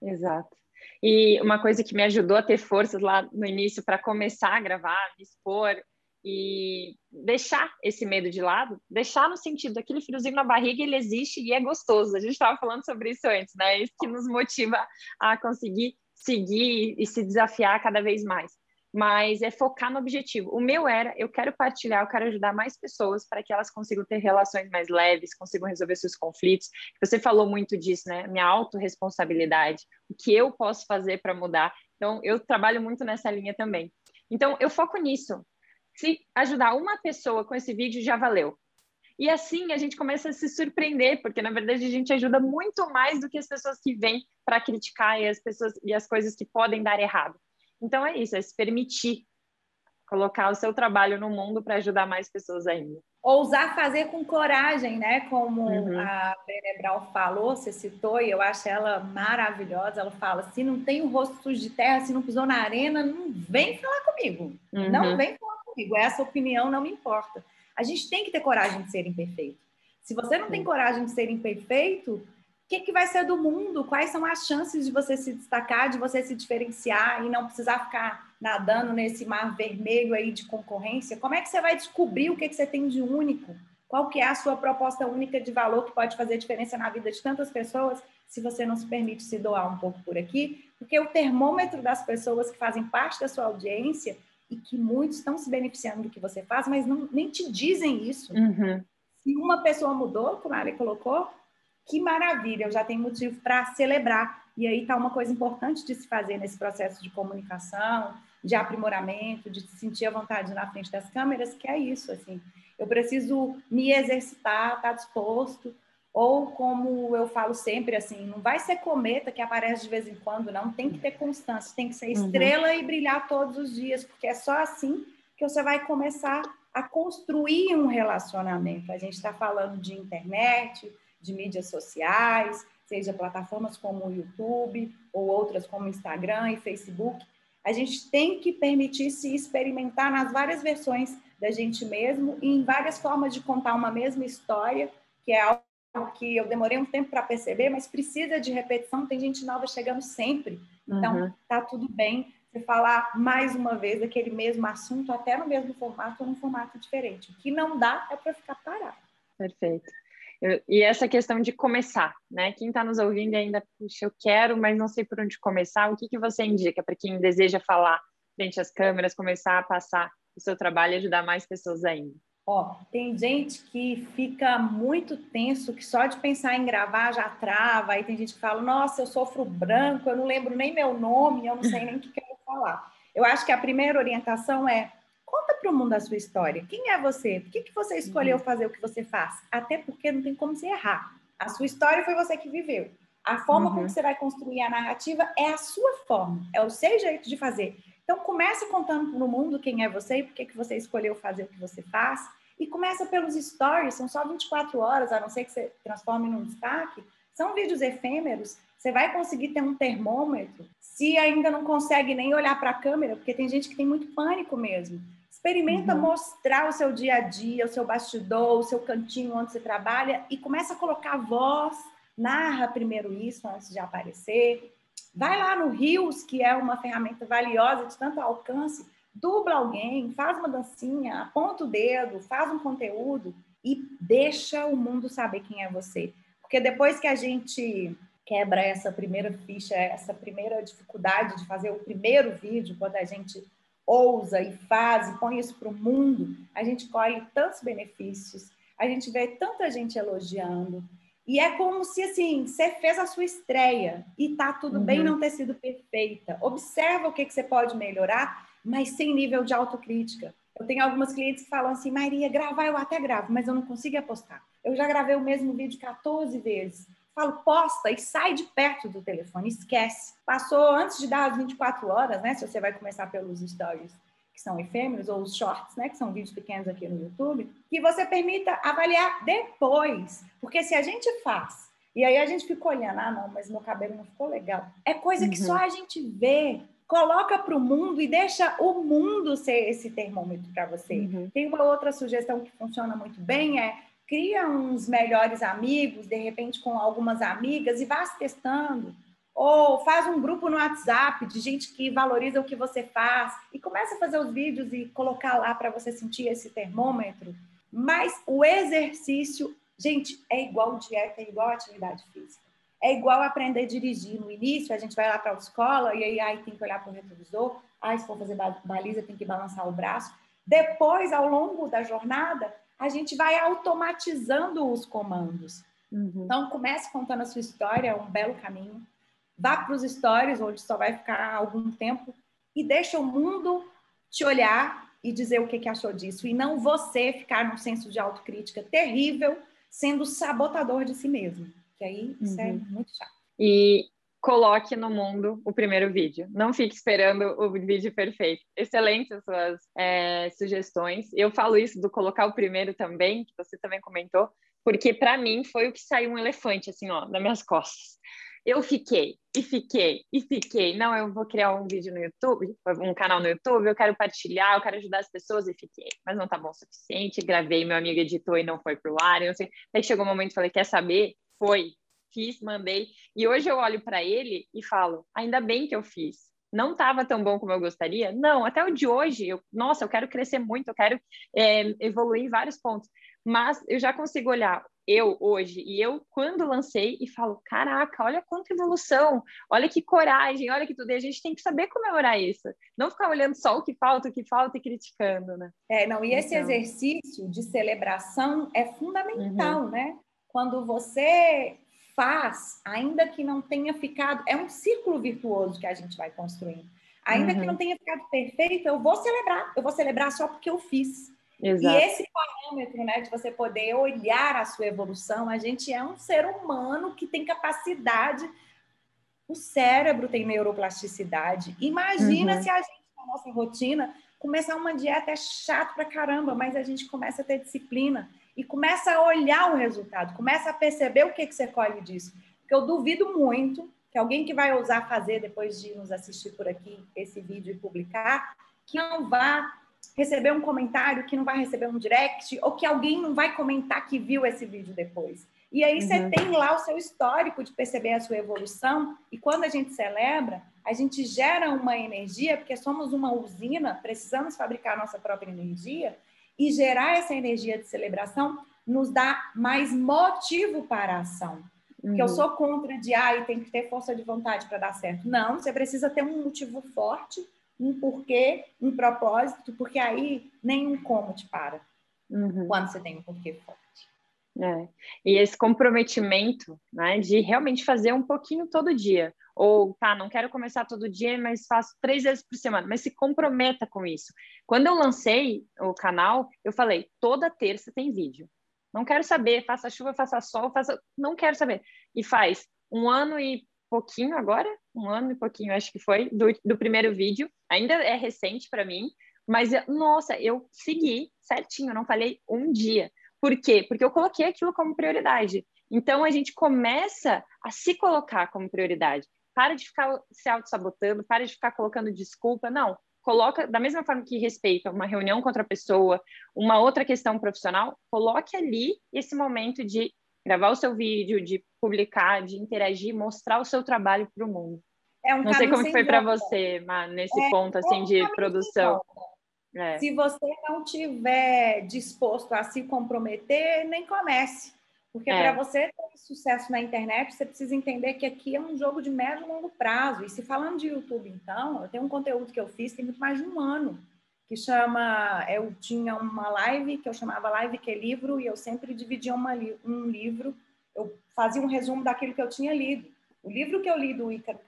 Exato. E uma coisa que me ajudou a ter forças lá no início para começar a gravar, me expor e deixar esse medo de lado, deixar no sentido daquele friozinho na barriga, ele existe e é gostoso. A gente estava falando sobre isso antes, né? Isso que nos motiva a conseguir seguir e se desafiar cada vez mais. Mas é focar no objetivo. O meu era, eu quero partilhar, eu quero ajudar mais pessoas para que elas consigam ter relações mais leves, consigam resolver seus conflitos. Você falou muito disso, né? Minha autorresponsabilidade, o que eu posso fazer para mudar. Então, eu trabalho muito nessa linha também. Então, eu foco nisso, se ajudar uma pessoa com esse vídeo, já valeu. E assim a gente começa a se surpreender, porque na verdade a gente ajuda muito mais do que as pessoas que vêm para criticar e as pessoas e as coisas que podem dar errado. Então é isso, é se permitir colocar o seu trabalho no mundo para ajudar mais pessoas ainda. Ousar fazer com coragem, né? Como uhum. a Brenebral falou, você citou, e eu acho ela maravilhosa. Ela fala: se não tem o rosto sujo de terra, se não pisou na arena, não vem falar comigo. Uhum. Não vem falar comigo, essa opinião não me importa. A gente tem que ter coragem de ser imperfeito. Se você não tem coragem de ser imperfeito, que, que vai ser do mundo? Quais são as chances de você se destacar, de você se diferenciar e não precisar ficar nadando nesse mar vermelho aí de concorrência? Como é que você vai descobrir o que, que você tem de único? Qual que é a sua proposta única de valor que pode fazer diferença na vida de tantas pessoas se você não se permite se doar um pouco por aqui? Porque o termômetro das pessoas que fazem parte da sua audiência e que muitos estão se beneficiando do que você faz, mas não, nem te dizem isso. Uhum. Se uma pessoa mudou, como a Ali colocou, que maravilha, eu já tenho motivo para celebrar. E aí está uma coisa importante de se fazer nesse processo de comunicação, de aprimoramento, de se sentir à vontade na frente das câmeras, que é isso, assim. Eu preciso me exercitar, estar tá disposto, ou como eu falo sempre, assim, não vai ser cometa que aparece de vez em quando, não. Tem que ter constância, tem que ser uhum. estrela uhum. e brilhar todos os dias, porque é só assim que você vai começar a construir um relacionamento. A gente está falando de internet, de mídias sociais, seja plataformas como o YouTube ou outras como Instagram e Facebook. A gente tem que permitir se experimentar nas várias versões da gente mesmo e em várias formas de contar uma mesma história, que é algo que eu demorei um tempo para perceber, mas precisa de repetição, tem gente nova chegando sempre. Então, uhum. tá tudo bem você falar mais uma vez daquele mesmo assunto, até no mesmo formato ou num formato diferente. O que não dá é para ficar parado. Perfeito. E essa questão de começar, né? Quem está nos ouvindo ainda, puxa, eu quero, mas não sei por onde começar. O que, que você indica para quem deseja falar frente às câmeras, começar a passar o seu trabalho e ajudar mais pessoas ainda? Ó, tem gente que fica muito tenso, que só de pensar em gravar já trava. Aí tem gente que fala: Nossa, eu sofro branco, eu não lembro nem meu nome, eu não sei nem o que quero falar. Eu acho que a primeira orientação é: conta para o mundo a sua história. Quem é você? Por que, que você escolheu uhum. fazer o que você faz? Até porque não tem como se errar. A sua história foi você que viveu. A forma uhum. como você vai construir a narrativa é a sua forma, é o seu jeito de fazer. Então, comece contando no mundo quem é você e por que, que você escolheu fazer o que você faz. E começa pelos stories, são só 24 horas, a não ser que você transforme num destaque. São vídeos efêmeros, você vai conseguir ter um termômetro. Se ainda não consegue nem olhar para a câmera, porque tem gente que tem muito pânico mesmo. Experimenta uhum. mostrar o seu dia a dia, o seu bastidor, o seu cantinho onde você trabalha e começa a colocar voz, narra primeiro isso antes de aparecer. Vai lá no Rios, que é uma ferramenta valiosa de tanto alcance, dubla alguém, faz uma dancinha, aponta o dedo, faz um conteúdo e deixa o mundo saber quem é você. Porque depois que a gente quebra essa primeira ficha, essa primeira dificuldade de fazer o primeiro vídeo, quando a gente ousa e faz e põe isso para o mundo, a gente colhe tantos benefícios, a gente vê tanta gente elogiando, E é como se assim, você fez a sua estreia e tá tudo uhum. bem não ter sido perfeita. Observa o que, que você pode melhorar, mas sem nível de autocrítica. Eu tenho algumas clientes que falam assim, Maria, gravar eu até gravo, mas eu não consigo apostar. Eu já gravei o mesmo vídeo 14 vezes. Falo, posta e sai de perto do telefone, esquece. Passou antes de dar as 24 horas, né? Se você vai começar pelos stories que são efêmeros, ou os shorts, né, que são vídeos pequenos aqui no YouTube, que você permita avaliar depois. Porque se a gente faz, e aí a gente fica olhando, ah, não, mas meu cabelo não ficou legal. É coisa que só uhum. a gente vê. Coloca para o mundo e deixa o mundo ser esse termômetro para você. Uhum. Tem uma outra sugestão que funciona muito bem, é cria uns melhores amigos, de repente com algumas amigas, e vá se testando. Ou faz um grupo no WhatsApp de gente que valoriza o que você faz e começa a fazer os vídeos e colocar lá para você sentir esse termômetro. Mas o exercício, gente, é igual dieta, é igual atividade física. É igual aprender a dirigir. No início, a gente vai lá para a escola e aí, aí tem que olhar para o retrovisor. Aí, se for fazer baliza, tem que balançar o braço. Depois, ao longo da jornada, a gente vai automatizando os comandos. Uhum. Então, comece contando a sua história, é um belo caminho vá para os stories, onde só vai ficar algum tempo, e deixa o mundo te olhar e dizer o que, que achou disso, e não você ficar num senso de autocrítica terrível, sendo sabotador de si mesmo. Que aí isso é uhum. é muito chato. E coloque no mundo o primeiro vídeo. Não fique esperando o vídeo perfeito. Excelentes as suas é, sugestões. Eu falo isso do colocar o primeiro também, que você também comentou, porque para mim foi o que saiu um elefante assim, ó, nas minhas costas eu fiquei, e fiquei, e fiquei. Não, eu vou criar um vídeo no YouTube, um canal no YouTube, eu quero partilhar, eu quero ajudar as pessoas, e fiquei. Mas não tá bom o suficiente, gravei, meu amigo editou e não foi pro ar, eu não sei. Aí chegou um momento e falei, quer saber? Foi, fiz, mandei. E hoje eu olho para ele e falo, ainda bem que eu fiz. Não estava tão bom como eu gostaria? Não, até o de hoje, eu, nossa, eu quero crescer muito, eu quero é, evoluir em vários pontos. Mas eu já consigo olhar eu hoje e eu quando lancei e falo, caraca, olha quanta evolução, olha que coragem, olha que tudo. E a gente tem que saber comemorar isso, não ficar olhando só o que falta, o que falta e criticando, né? É, não, e esse então... exercício de celebração é fundamental, uhum. né? Quando você faz, ainda que não tenha ficado, é um círculo virtuoso que a gente vai construindo. Ainda uhum. que não tenha ficado perfeito, eu vou celebrar, eu vou celebrar só porque eu fiz. Exato. E esse parâmetro, né, de você poder olhar a sua evolução, a gente é um ser humano que tem capacidade, o cérebro tem neuroplasticidade. Imagina uhum. se a gente, na nossa rotina, começar uma dieta é chato pra caramba, mas a gente começa a ter disciplina e começa a olhar o resultado, começa a perceber o que, que você colhe disso. Porque eu duvido muito que alguém que vai ousar fazer depois de nos assistir por aqui esse vídeo e publicar, que não vá receber um comentário, que não vai receber um direct, ou que alguém não vai comentar que viu esse vídeo depois. E aí você uhum. tem lá o seu histórico de perceber a sua evolução, e quando a gente celebra, a gente gera uma energia, porque somos uma usina, precisamos fabricar nossa própria energia, e gerar essa energia de celebração nos dá mais motivo para a ação. Porque uhum. eu sou contra de, ah, tem que ter força de vontade para dar certo. Não, você precisa ter um motivo forte um porquê, um propósito, porque aí nenhum como te para uhum. quando você tem um porquê forte. É. E esse comprometimento, né, de realmente fazer um pouquinho todo dia. Ou, tá, não quero começar todo dia, mas faço três vezes por semana. Mas se comprometa com isso. Quando eu lancei o canal, eu falei, toda terça tem vídeo. Não quero saber, faça chuva, faça sol, faça... Não quero saber. E faz um ano e pouquinho agora, um ano e pouquinho, acho que foi, do, do primeiro vídeo. Ainda é recente para mim, mas nossa, eu segui certinho, não falei um dia. Por quê? Porque eu coloquei aquilo como prioridade. Então a gente começa a se colocar como prioridade. Para de ficar se auto-sabotando, para de ficar colocando desculpa. Não, coloca, da mesma forma que respeita uma reunião com outra pessoa, uma outra questão profissional, coloque ali esse momento de gravar o seu vídeo, de publicar, de interagir, mostrar o seu trabalho para o mundo. É um Não sei como foi para você, Mar, nesse é, ponto assim é de produção. É. Se você não tiver disposto a se comprometer, nem comece. Porque é. para você ter sucesso na internet, você precisa entender que aqui é um jogo de médio e longo prazo. E se falando de YouTube, então, eu tenho um conteúdo que eu fiz tem muito mais de um ano que chama. Eu tinha uma live que eu chamava Live que é livro, e eu sempre dividia uma, um livro eu fazia um resumo daquilo que eu tinha lido. O livro que eu li do Ícaro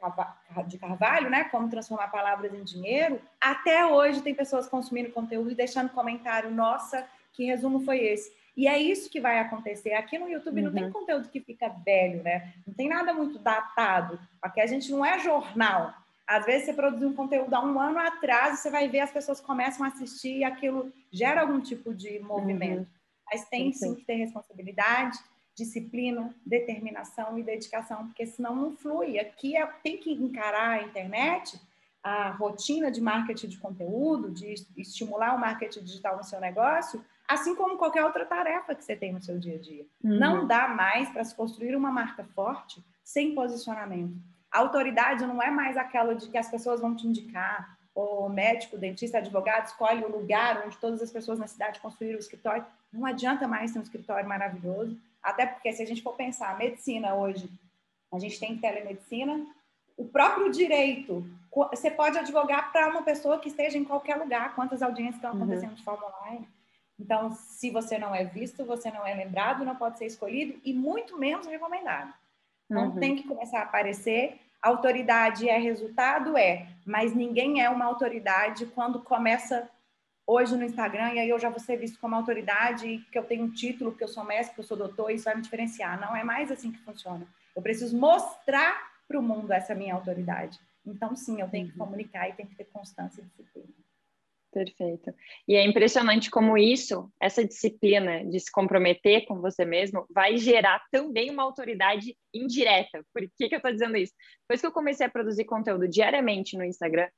de Carvalho, né, Como Transformar Palavras em Dinheiro, até hoje tem pessoas consumindo conteúdo e deixando comentário, nossa, que resumo foi esse? E é isso que vai acontecer. Aqui no YouTube uhum. não tem uhum. conteúdo que fica velho, né? Não tem nada muito datado. Aqui a gente não é jornal. Às vezes você produziu um conteúdo há um ano atrás e você vai ver as pessoas começam a assistir e aquilo gera algum tipo de movimento. Uhum. Mas tem sim que ter responsabilidade, disciplina, determinação e dedicação, porque senão não flui. Aqui é, tem que encarar a internet, a rotina de marketing de conteúdo, de estimular o marketing digital no seu negócio, assim como qualquer outra tarefa que você tem no seu dia a dia. Uhum. Não dá mais para se construir uma marca forte sem posicionamento. A autoridade não é mais aquela de que as pessoas vão te indicar, o médico, dentista, advogado escolhe o lugar onde todas as pessoas na cidade construíram o escritório. Não adianta mais ter um escritório maravilhoso, até porque se a gente for pensar, a medicina hoje, a gente tem telemedicina, o próprio direito, você pode advogar para uma pessoa que esteja em qualquer lugar, quantas audiências estão uhum. acontecendo uhum. de forma online. Então, se você não é visto, você não é lembrado, não pode ser escolhido e muito menos recomendado. Então, uhum. tem que começar a aparecer. Autoridade é resultado? É, mas ninguém é uma autoridade quando começa hoje no Instagram e aí eu já vou ser visto como autoridade, que eu tenho um título, que eu sou mestre, que eu sou doutor, isso vai me diferenciar. Não é mais assim que funciona. Eu preciso mostrar para o mundo essa minha autoridade. Então, sim, eu tenho que uhum. comunicar e tenho que ter constância e disciplina. Perfeito. E é impressionante como isso, essa disciplina de se comprometer com você mesmo, vai gerar também uma autoridade indireta. Por que, que eu estou dizendo isso? Depois que eu comecei a produzir conteúdo diariamente no Instagram,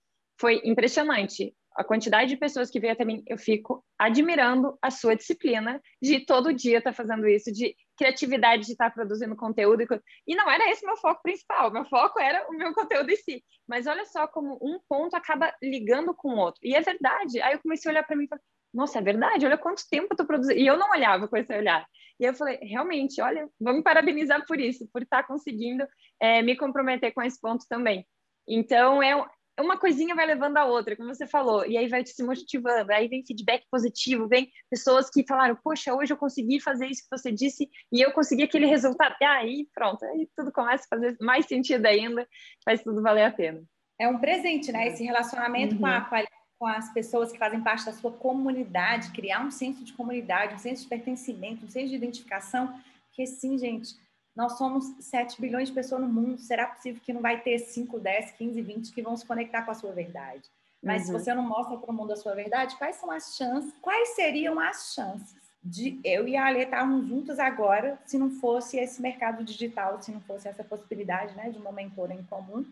foi impressionante a quantidade de pessoas que veio até mim, eu fico admirando a sua disciplina de todo dia estar tá fazendo isso, de criatividade de estar produzindo conteúdo. E não era esse meu foco principal, meu foco era o meu conteúdo em si. Mas olha só como um ponto acaba ligando com o outro. E é verdade. Aí eu comecei a olhar para mim e falei, nossa, é verdade, olha quanto tempo eu estou produzindo. E eu não olhava com esse olhar. E eu falei, realmente, olha, vamos parabenizar por isso, por estar tá conseguindo é, me comprometer com esse ponto também. Então, é, uma coisinha vai levando a outra, como você falou, e aí vai te motivando, aí vem feedback positivo, vem pessoas que falaram, poxa, hoje eu consegui fazer isso que você disse e eu consegui aquele resultado. E aí, pronto, aí tudo começa a fazer mais sentido ainda, faz tudo valer a pena. É um presente, né? Esse relacionamento uhum. com, a, com as pessoas que fazem parte da sua comunidade, criar um senso de comunidade, um senso de pertencimento, um senso de identificação, porque sim, gente, nós somos 7 bilhões de pessoas no mundo. Será possível que não vai ter 5, 10, 15, 20 que vão se conectar com a sua verdade? Mas uhum. se você não mostra para o mundo a sua verdade, quais são as chances? Quais seriam as chances de eu e a Ale estarmos juntos agora, se não fosse esse mercado digital, se não fosse essa possibilidade né, de uma mentora em comum?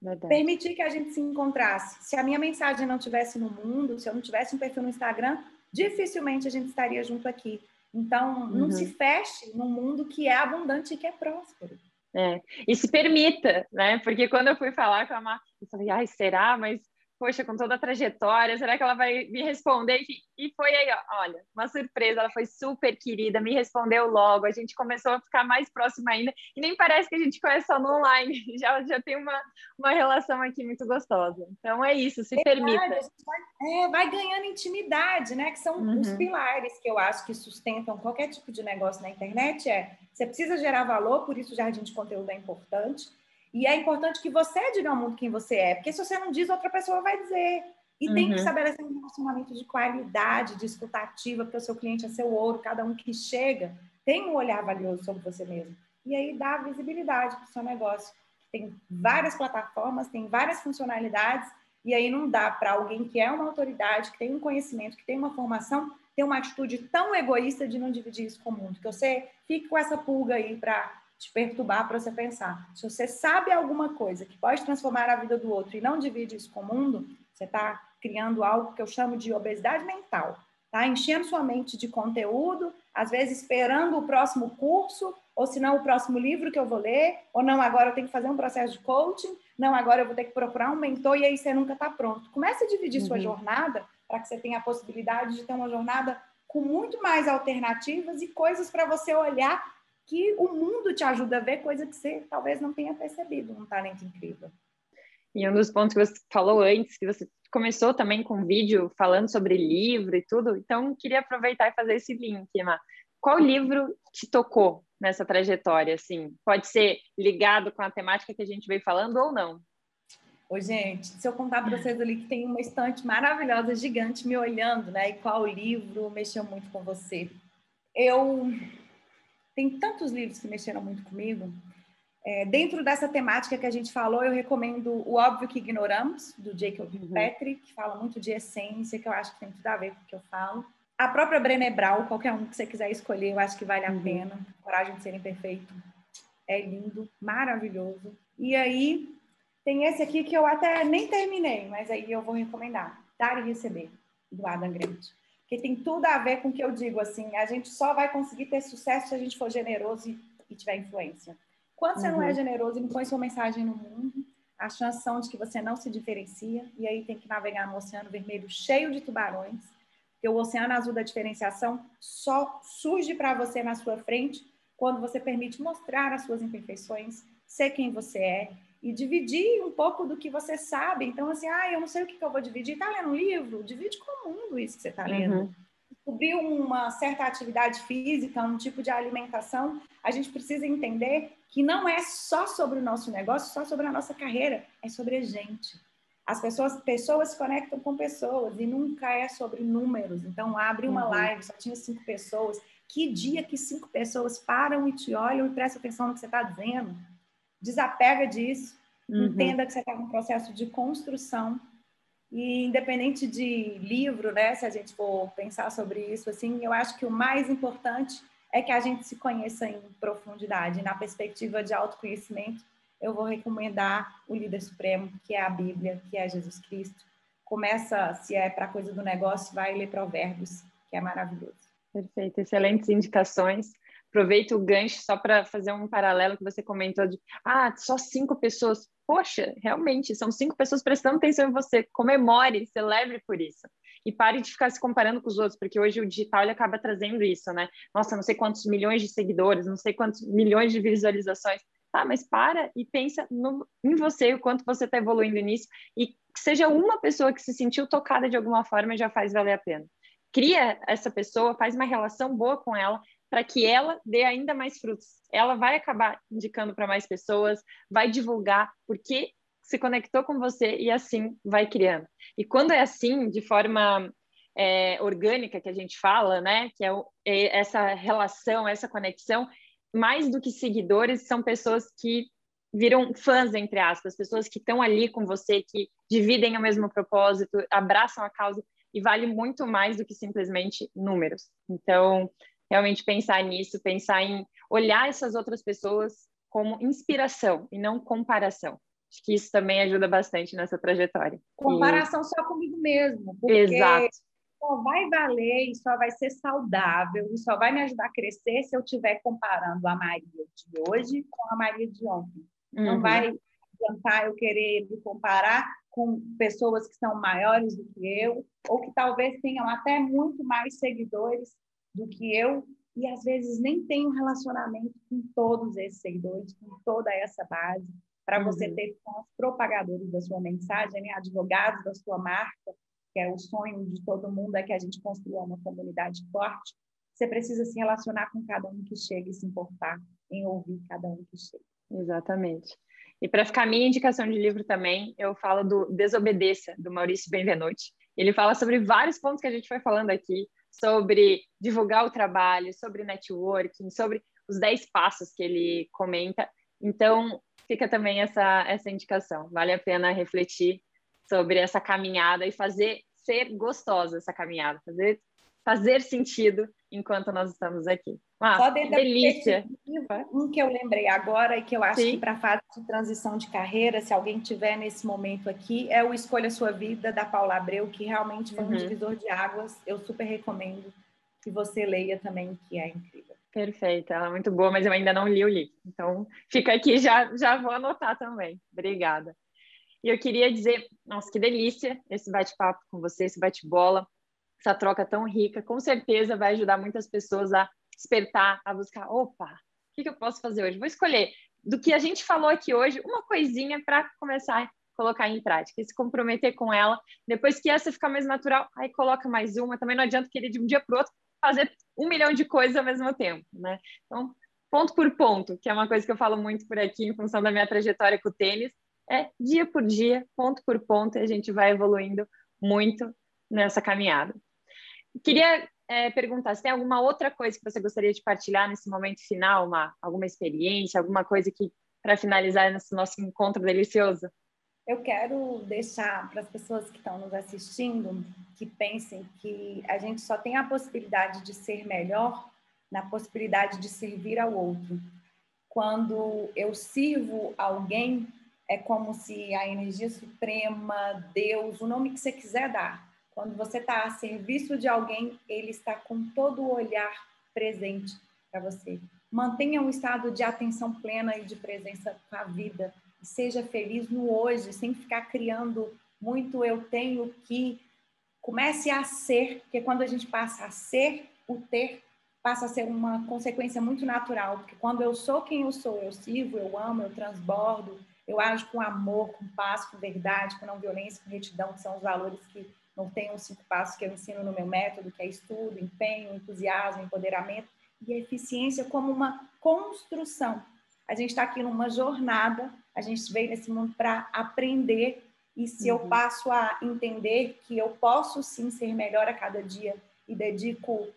Verdade. Permitir que a gente se encontrasse. Se a minha mensagem não tivesse no mundo, se eu não tivesse um perfil no Instagram, dificilmente a gente estaria junto aqui. Então, não uhum. se feche num mundo que é abundante e que é próspero. É. E se permita, né? Porque quando eu fui falar com a Mar, eu falei, ai, será? Mas poxa, com toda a trajetória, será que ela vai me responder? E foi aí, ó, olha, uma surpresa, ela foi super querida, me respondeu logo, a gente começou a ficar mais próxima ainda, e nem parece que a gente conhece só no online, já, já tem uma, uma relação aqui muito gostosa. Então é isso, se permita. Vai, é, vai ganhando intimidade, né? Que são uhum. os pilares que eu acho que sustentam qualquer tipo de negócio na internet, é você precisa gerar valor, por isso o jardim de conteúdo é importante e é importante que você diga ao mundo quem você é, porque se você não diz, outra pessoa vai dizer. E uhum. tem que uhum. estabelecer um relacionamento de qualidade, de escutativa, porque o seu cliente é seu ouro, cada um que chega tem um olhar valioso sobre você mesmo. E aí dá visibilidade para o seu negócio. Tem várias plataformas, tem várias funcionalidades, e aí não dá para alguém que é uma autoridade, que tem um conhecimento, que tem uma formação, ter uma atitude tão egoísta de não dividir isso com o mundo. Que você fique com essa pulga aí para te perturbar para você pensar. Se você sabe alguma coisa que pode transformar a vida do outro e não divide isso com o mundo, você está criando algo que eu chamo de obesidade mental. Tá enchendo sua mente de conteúdo, às vezes esperando o próximo curso, ou se não o próximo livro que eu vou ler, ou não, agora eu tenho que fazer um processo de coaching, não, agora eu vou ter que procurar um mentor e aí você nunca está pronto. Comece a dividir uhum. sua jornada para que você tenha a possibilidade de ter uma jornada com muito mais alternativas e coisas para você olhar que o mundo te ajuda a ver coisa que você talvez não tenha percebido, um talento incrível. E um dos pontos que você falou antes, que você começou também com um vídeo falando sobre livro e tudo, então queria aproveitar e fazer esse link, Emma. Qual livro te tocou nessa trajetória, assim? Pode ser ligado com a temática que a gente veio falando ou não? Ô, gente, se eu contar para vocês ali que tem uma estante maravilhosa, gigante, me olhando, né? E qual livro mexeu muito com você? Eu... Tem tantos livros que mexeram muito comigo. É, dentro dessa temática que a gente falou, eu recomendo O Óbvio que Ignoramos, do Jacob uhum. Petri, que fala muito de essência, que eu acho que tem tudo a ver com o que eu falo. A própria Brené Brown, qualquer um que você quiser escolher, eu acho que vale a uhum. pena. Coragem de ser imperfeito. É lindo, maravilhoso. E aí, tem esse aqui que eu até nem terminei, mas aí eu vou recomendar. Dar e Receber, do Adam Grant. Que tem tudo a ver com o que eu digo, assim, a gente só vai conseguir ter sucesso se a gente for generoso e, e tiver influência. Quando você uhum. não é uhum. generoso e não põe sua mensagem no mundo, a chance são de que você não se diferencia e aí tem que navegar no Oceano Vermelho cheio de tubarões porque o oceano azul da diferenciação só surge para você na sua frente quando você permite mostrar as suas imperfeições, ser quem você é e dividir um pouco do que você sabe. Então, assim, ah, eu não sei o que, que eu vou dividir. Está lendo um livro? Divide com o mundo isso que você está lendo. Uhum. Descobrir uma certa atividade física, um tipo de alimentação, a gente precisa entender que não é só sobre o nosso negócio, só sobre a nossa carreira, é sobre a gente. As pessoas, pessoas se conectam com pessoas e nunca é sobre números. Então, abre uma uhum. live, só tinha cinco pessoas. Que dia que cinco pessoas param e te olham e prestam atenção no que você está dizendo? Desapega disso. Uhum. Entenda que você está num processo de construção. E independente de livro, né? Se a gente for pensar sobre isso, assim, eu acho que o mais importante é que a gente se conheça em profundidade, na perspectiva de autoconhecimento eu vou recomendar o líder supremo, que é a Bíblia, que é Jesus Cristo. Começa, se é para coisa do negócio, vai ler Provérbios, que é maravilhoso. Perfeito, excelentes indicações. Aproveito o gancho só para fazer um paralelo que você comentou de ah, só cinco pessoas. Poxa, realmente, são cinco pessoas prestando atenção em você. Comemore, celebre por isso. E pare de ficar se comparando com os outros, porque hoje o digital ele acaba trazendo isso, né? Nossa, não sei quantos milhões de seguidores, não sei quantos milhões de visualizações. Tá, mas para e pensa no, em você, o quanto você está evoluindo nisso, e que seja uma pessoa que se sentiu tocada de alguma forma já faz valer a pena. Cria essa pessoa, faz uma relação boa com ela, para que ela dê ainda mais frutos. Ela vai acabar indicando para mais pessoas, vai divulgar, porque se conectou com você e assim vai criando. E quando é assim, de forma é, orgânica que a gente fala, né, que é, é essa relação, essa conexão, mais do que seguidores, são pessoas que viram fãs, entre aspas, pessoas que estão ali com você, que dividem o mesmo propósito, abraçam a causa, e vale muito mais do que simplesmente números. Então, realmente pensar nisso, pensar em olhar essas outras pessoas como inspiração e não comparação. Acho que isso também ajuda bastante nessa trajetória. Comparação e... só comigo mesmo. Porque... Exato só vai valer e só vai ser saudável e só vai me ajudar a crescer se eu estiver comparando a Maria de hoje com a Maria de ontem. Uhum. Não vai adiantar eu querer me comparar com pessoas que são maiores do que eu ou que talvez tenham até muito mais seguidores do que eu e às vezes nem tem um relacionamento com todos esses seguidores, com toda essa base, para uhum. você ter com os propagadores da sua mensagem, né? advogados da sua marca, que é o sonho de todo mundo, é que a gente construa uma comunidade forte, você precisa se relacionar com cada um que chega e se importar em ouvir cada um que chega. Exatamente. E para ficar minha indicação de livro também, eu falo do Desobedeça, do Maurício Benvenuti. Ele fala sobre vários pontos que a gente foi falando aqui, sobre divulgar o trabalho, sobre networking, sobre os 10 passos que ele comenta. Então, fica também essa, essa indicação. Vale a pena refletir sobre essa caminhada e fazer ser gostosa essa caminhada, fazer fazer sentido enquanto nós estamos aqui. Ah, Só que delícia! Um que eu lembrei agora e que eu acho Sim. que para a fase de transição de carreira, se alguém tiver nesse momento aqui, é o Escolha Sua Vida, da Paula Abreu, que realmente foi uhum. um divisor de águas. Eu super recomendo que você leia também, que é incrível. Perfeita, ela é muito boa, mas eu ainda não li o livro. Então, fica aqui, já, já vou anotar também. Obrigada. E eu queria dizer, nossa, que delícia esse bate-papo com você, esse bate-bola, essa troca tão rica. Com certeza vai ajudar muitas pessoas a despertar, a buscar, opa, o que, que eu posso fazer hoje? Vou escolher do que a gente falou aqui hoje, uma coisinha para começar a colocar em prática e se comprometer com ela. Depois que essa ficar mais natural, aí coloca mais uma. Também não adianta querer de um dia para o outro fazer um milhão de coisas ao mesmo tempo, né? Então, ponto por ponto, que é uma coisa que eu falo muito por aqui em função da minha trajetória com o tênis, é dia por dia, ponto por ponto, e a gente vai evoluindo muito nessa caminhada. Queria é, perguntar se tem alguma outra coisa que você gostaria de partilhar nesse momento final, uma, alguma experiência, alguma coisa que para finalizar nesse nosso encontro delicioso. Eu quero deixar para as pessoas que estão nos assistindo que pensem que a gente só tem a possibilidade de ser melhor na possibilidade de servir ao outro. Quando eu sirvo alguém, é como se a energia suprema, Deus, o nome que você quiser dar, quando você está a serviço de alguém, ele está com todo o olhar presente para você. Mantenha um estado de atenção plena e de presença com a vida. seja feliz no hoje, sem ficar criando muito eu tenho que. Comece a ser, porque quando a gente passa a ser, o ter passa a ser uma consequência muito natural, porque quando eu sou quem eu sou, eu sirvo, eu amo, eu transbordo, eu ajo com amor, com paz, com verdade, com não violência, com retidão, que são os valores que não tem os cinco passos que eu ensino no meu método, que é estudo, empenho, entusiasmo, empoderamento e eficiência como uma construção. A gente está aqui numa jornada, a gente veio nesse mundo para aprender e se uhum. eu passo a entender que eu posso sim ser melhor a cada dia e dedico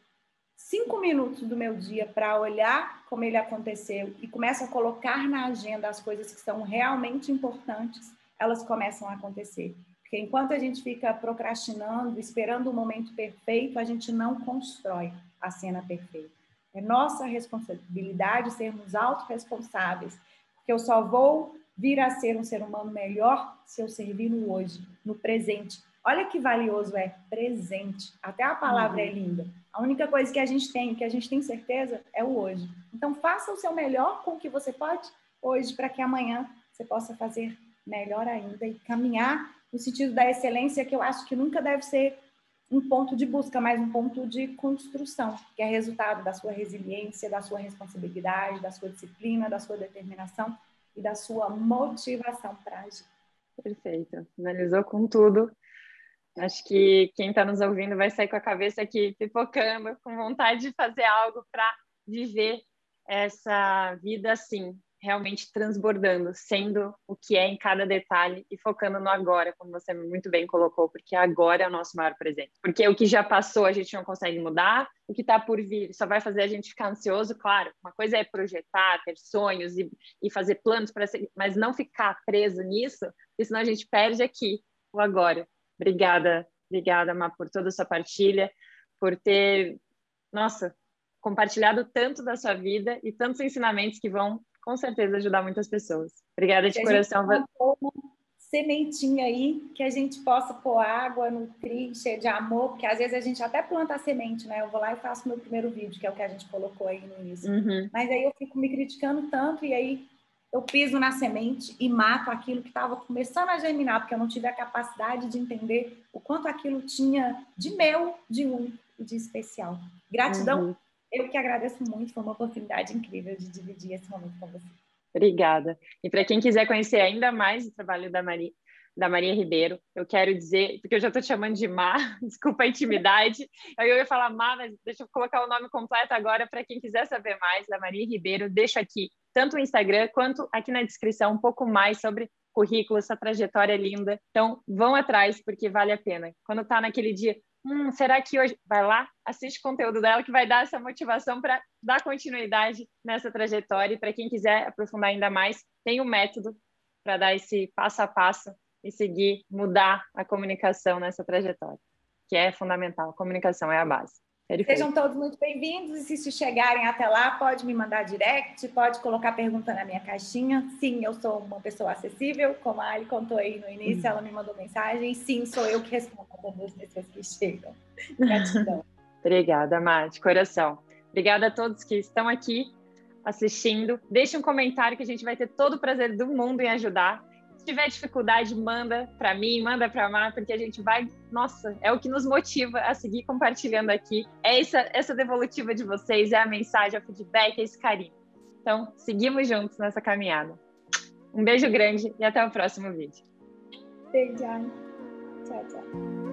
cinco minutos do meu dia para olhar como ele aconteceu e começo a colocar na agenda as coisas que são realmente importantes, elas começam a acontecer. Porque enquanto a gente fica procrastinando, esperando o momento perfeito, a gente não constrói a cena perfeita. É nossa responsabilidade sermos autorresponsáveis, porque eu só vou vir a ser um ser humano melhor se eu servir no hoje, no presente. Olha que valioso é presente. Até a palavra uhum. é linda. A única coisa que a gente tem, que a gente tem certeza, é o hoje. Então, faça o seu melhor com o que você pode hoje, para que amanhã você possa fazer melhor ainda e caminhar no sentido da excelência, que eu acho que nunca deve ser um ponto de busca, mas um ponto de construção, que é resultado da sua resiliência, da sua responsabilidade, da sua disciplina, da sua determinação e da sua motivação para agir. Perfeito. Finalizou com tudo. Acho que quem está nos ouvindo vai sair com a cabeça aqui pipocando, com vontade de fazer algo para viver essa vida assim, realmente transbordando, sendo o que é em cada detalhe e focando no agora, como você muito bem colocou, porque agora é o nosso maior presente. Porque o que já passou a gente não consegue mudar, o que está por vir só vai fazer a gente ficar ansioso, claro. Uma coisa é projetar, ter sonhos e, e fazer planos para mas não ficar preso nisso, porque senão a gente perde aqui o agora. Obrigada, obrigada, Má, por toda a sua partilha, por ter, nossa, compartilhado tanto da sua vida e tantos ensinamentos que vão, com certeza, ajudar muitas pessoas. Obrigada de coração. Uma sementinha aí que a gente possa pôr água, nutrir, cheio de amor, porque às vezes a gente até planta a semente, né? Eu vou lá e faço meu primeiro vídeo, que é o que a gente colocou aí no início. Uhum. Mas aí eu fico me criticando tanto e aí eu piso na semente e mato aquilo que estava começando a germinar, porque eu não tive a capacidade de entender o quanto aquilo tinha de meu, de único e de especial. Gratidão, uhum. Eu que agradeço muito, foi uma oportunidade incrível de dividir esse momento com você. Obrigada. E para quem quiser conhecer ainda mais o trabalho da Maria, da Maria Ribeiro. Eu quero dizer, porque eu já estou te chamando de Má, desculpa a intimidade. Eu ia falar Má, mas deixa eu colocar o nome completo agora para quem quiser saber mais da Maria Ribeiro. Deixo aqui tanto o Instagram quanto aqui na descrição um pouco mais sobre currículo, essa trajetória linda. Então, vão atrás, porque vale a pena. Quando está naquele dia, hum, será que hoje. Vai lá, assiste o conteúdo dela, que vai dar essa motivação para dar continuidade nessa trajetória. E para quem quiser aprofundar ainda mais, tem um método para dar esse passo a passo e seguir, mudar a comunicação nessa trajetória, que é fundamental. A comunicação é a base. Perfeito. Sejam todos muito bem-vindos e se chegarem até lá, pode me mandar direct, pode colocar pergunta na minha caixinha. Sim, eu sou uma pessoa acessível, como a Ali contou aí no início, uhum. ela me mandou mensagem. Sim, sou eu que respondo a as pessoas que chegam. Gratidão. Obrigada, Mar, de coração. Obrigada a todos que estão aqui assistindo. Deixe um comentário que a gente vai ter todo o prazer do mundo em ajudar. Tiver dificuldade, manda para mim, manda para Mar, porque a gente vai. Nossa, é o que nos motiva a seguir compartilhando aqui. É essa, essa devolutiva de vocês, é a mensagem, é o feedback, é esse carinho. Então, seguimos juntos nessa caminhada. Um beijo grande e até o próximo vídeo. Beijo. Tchau, tchau.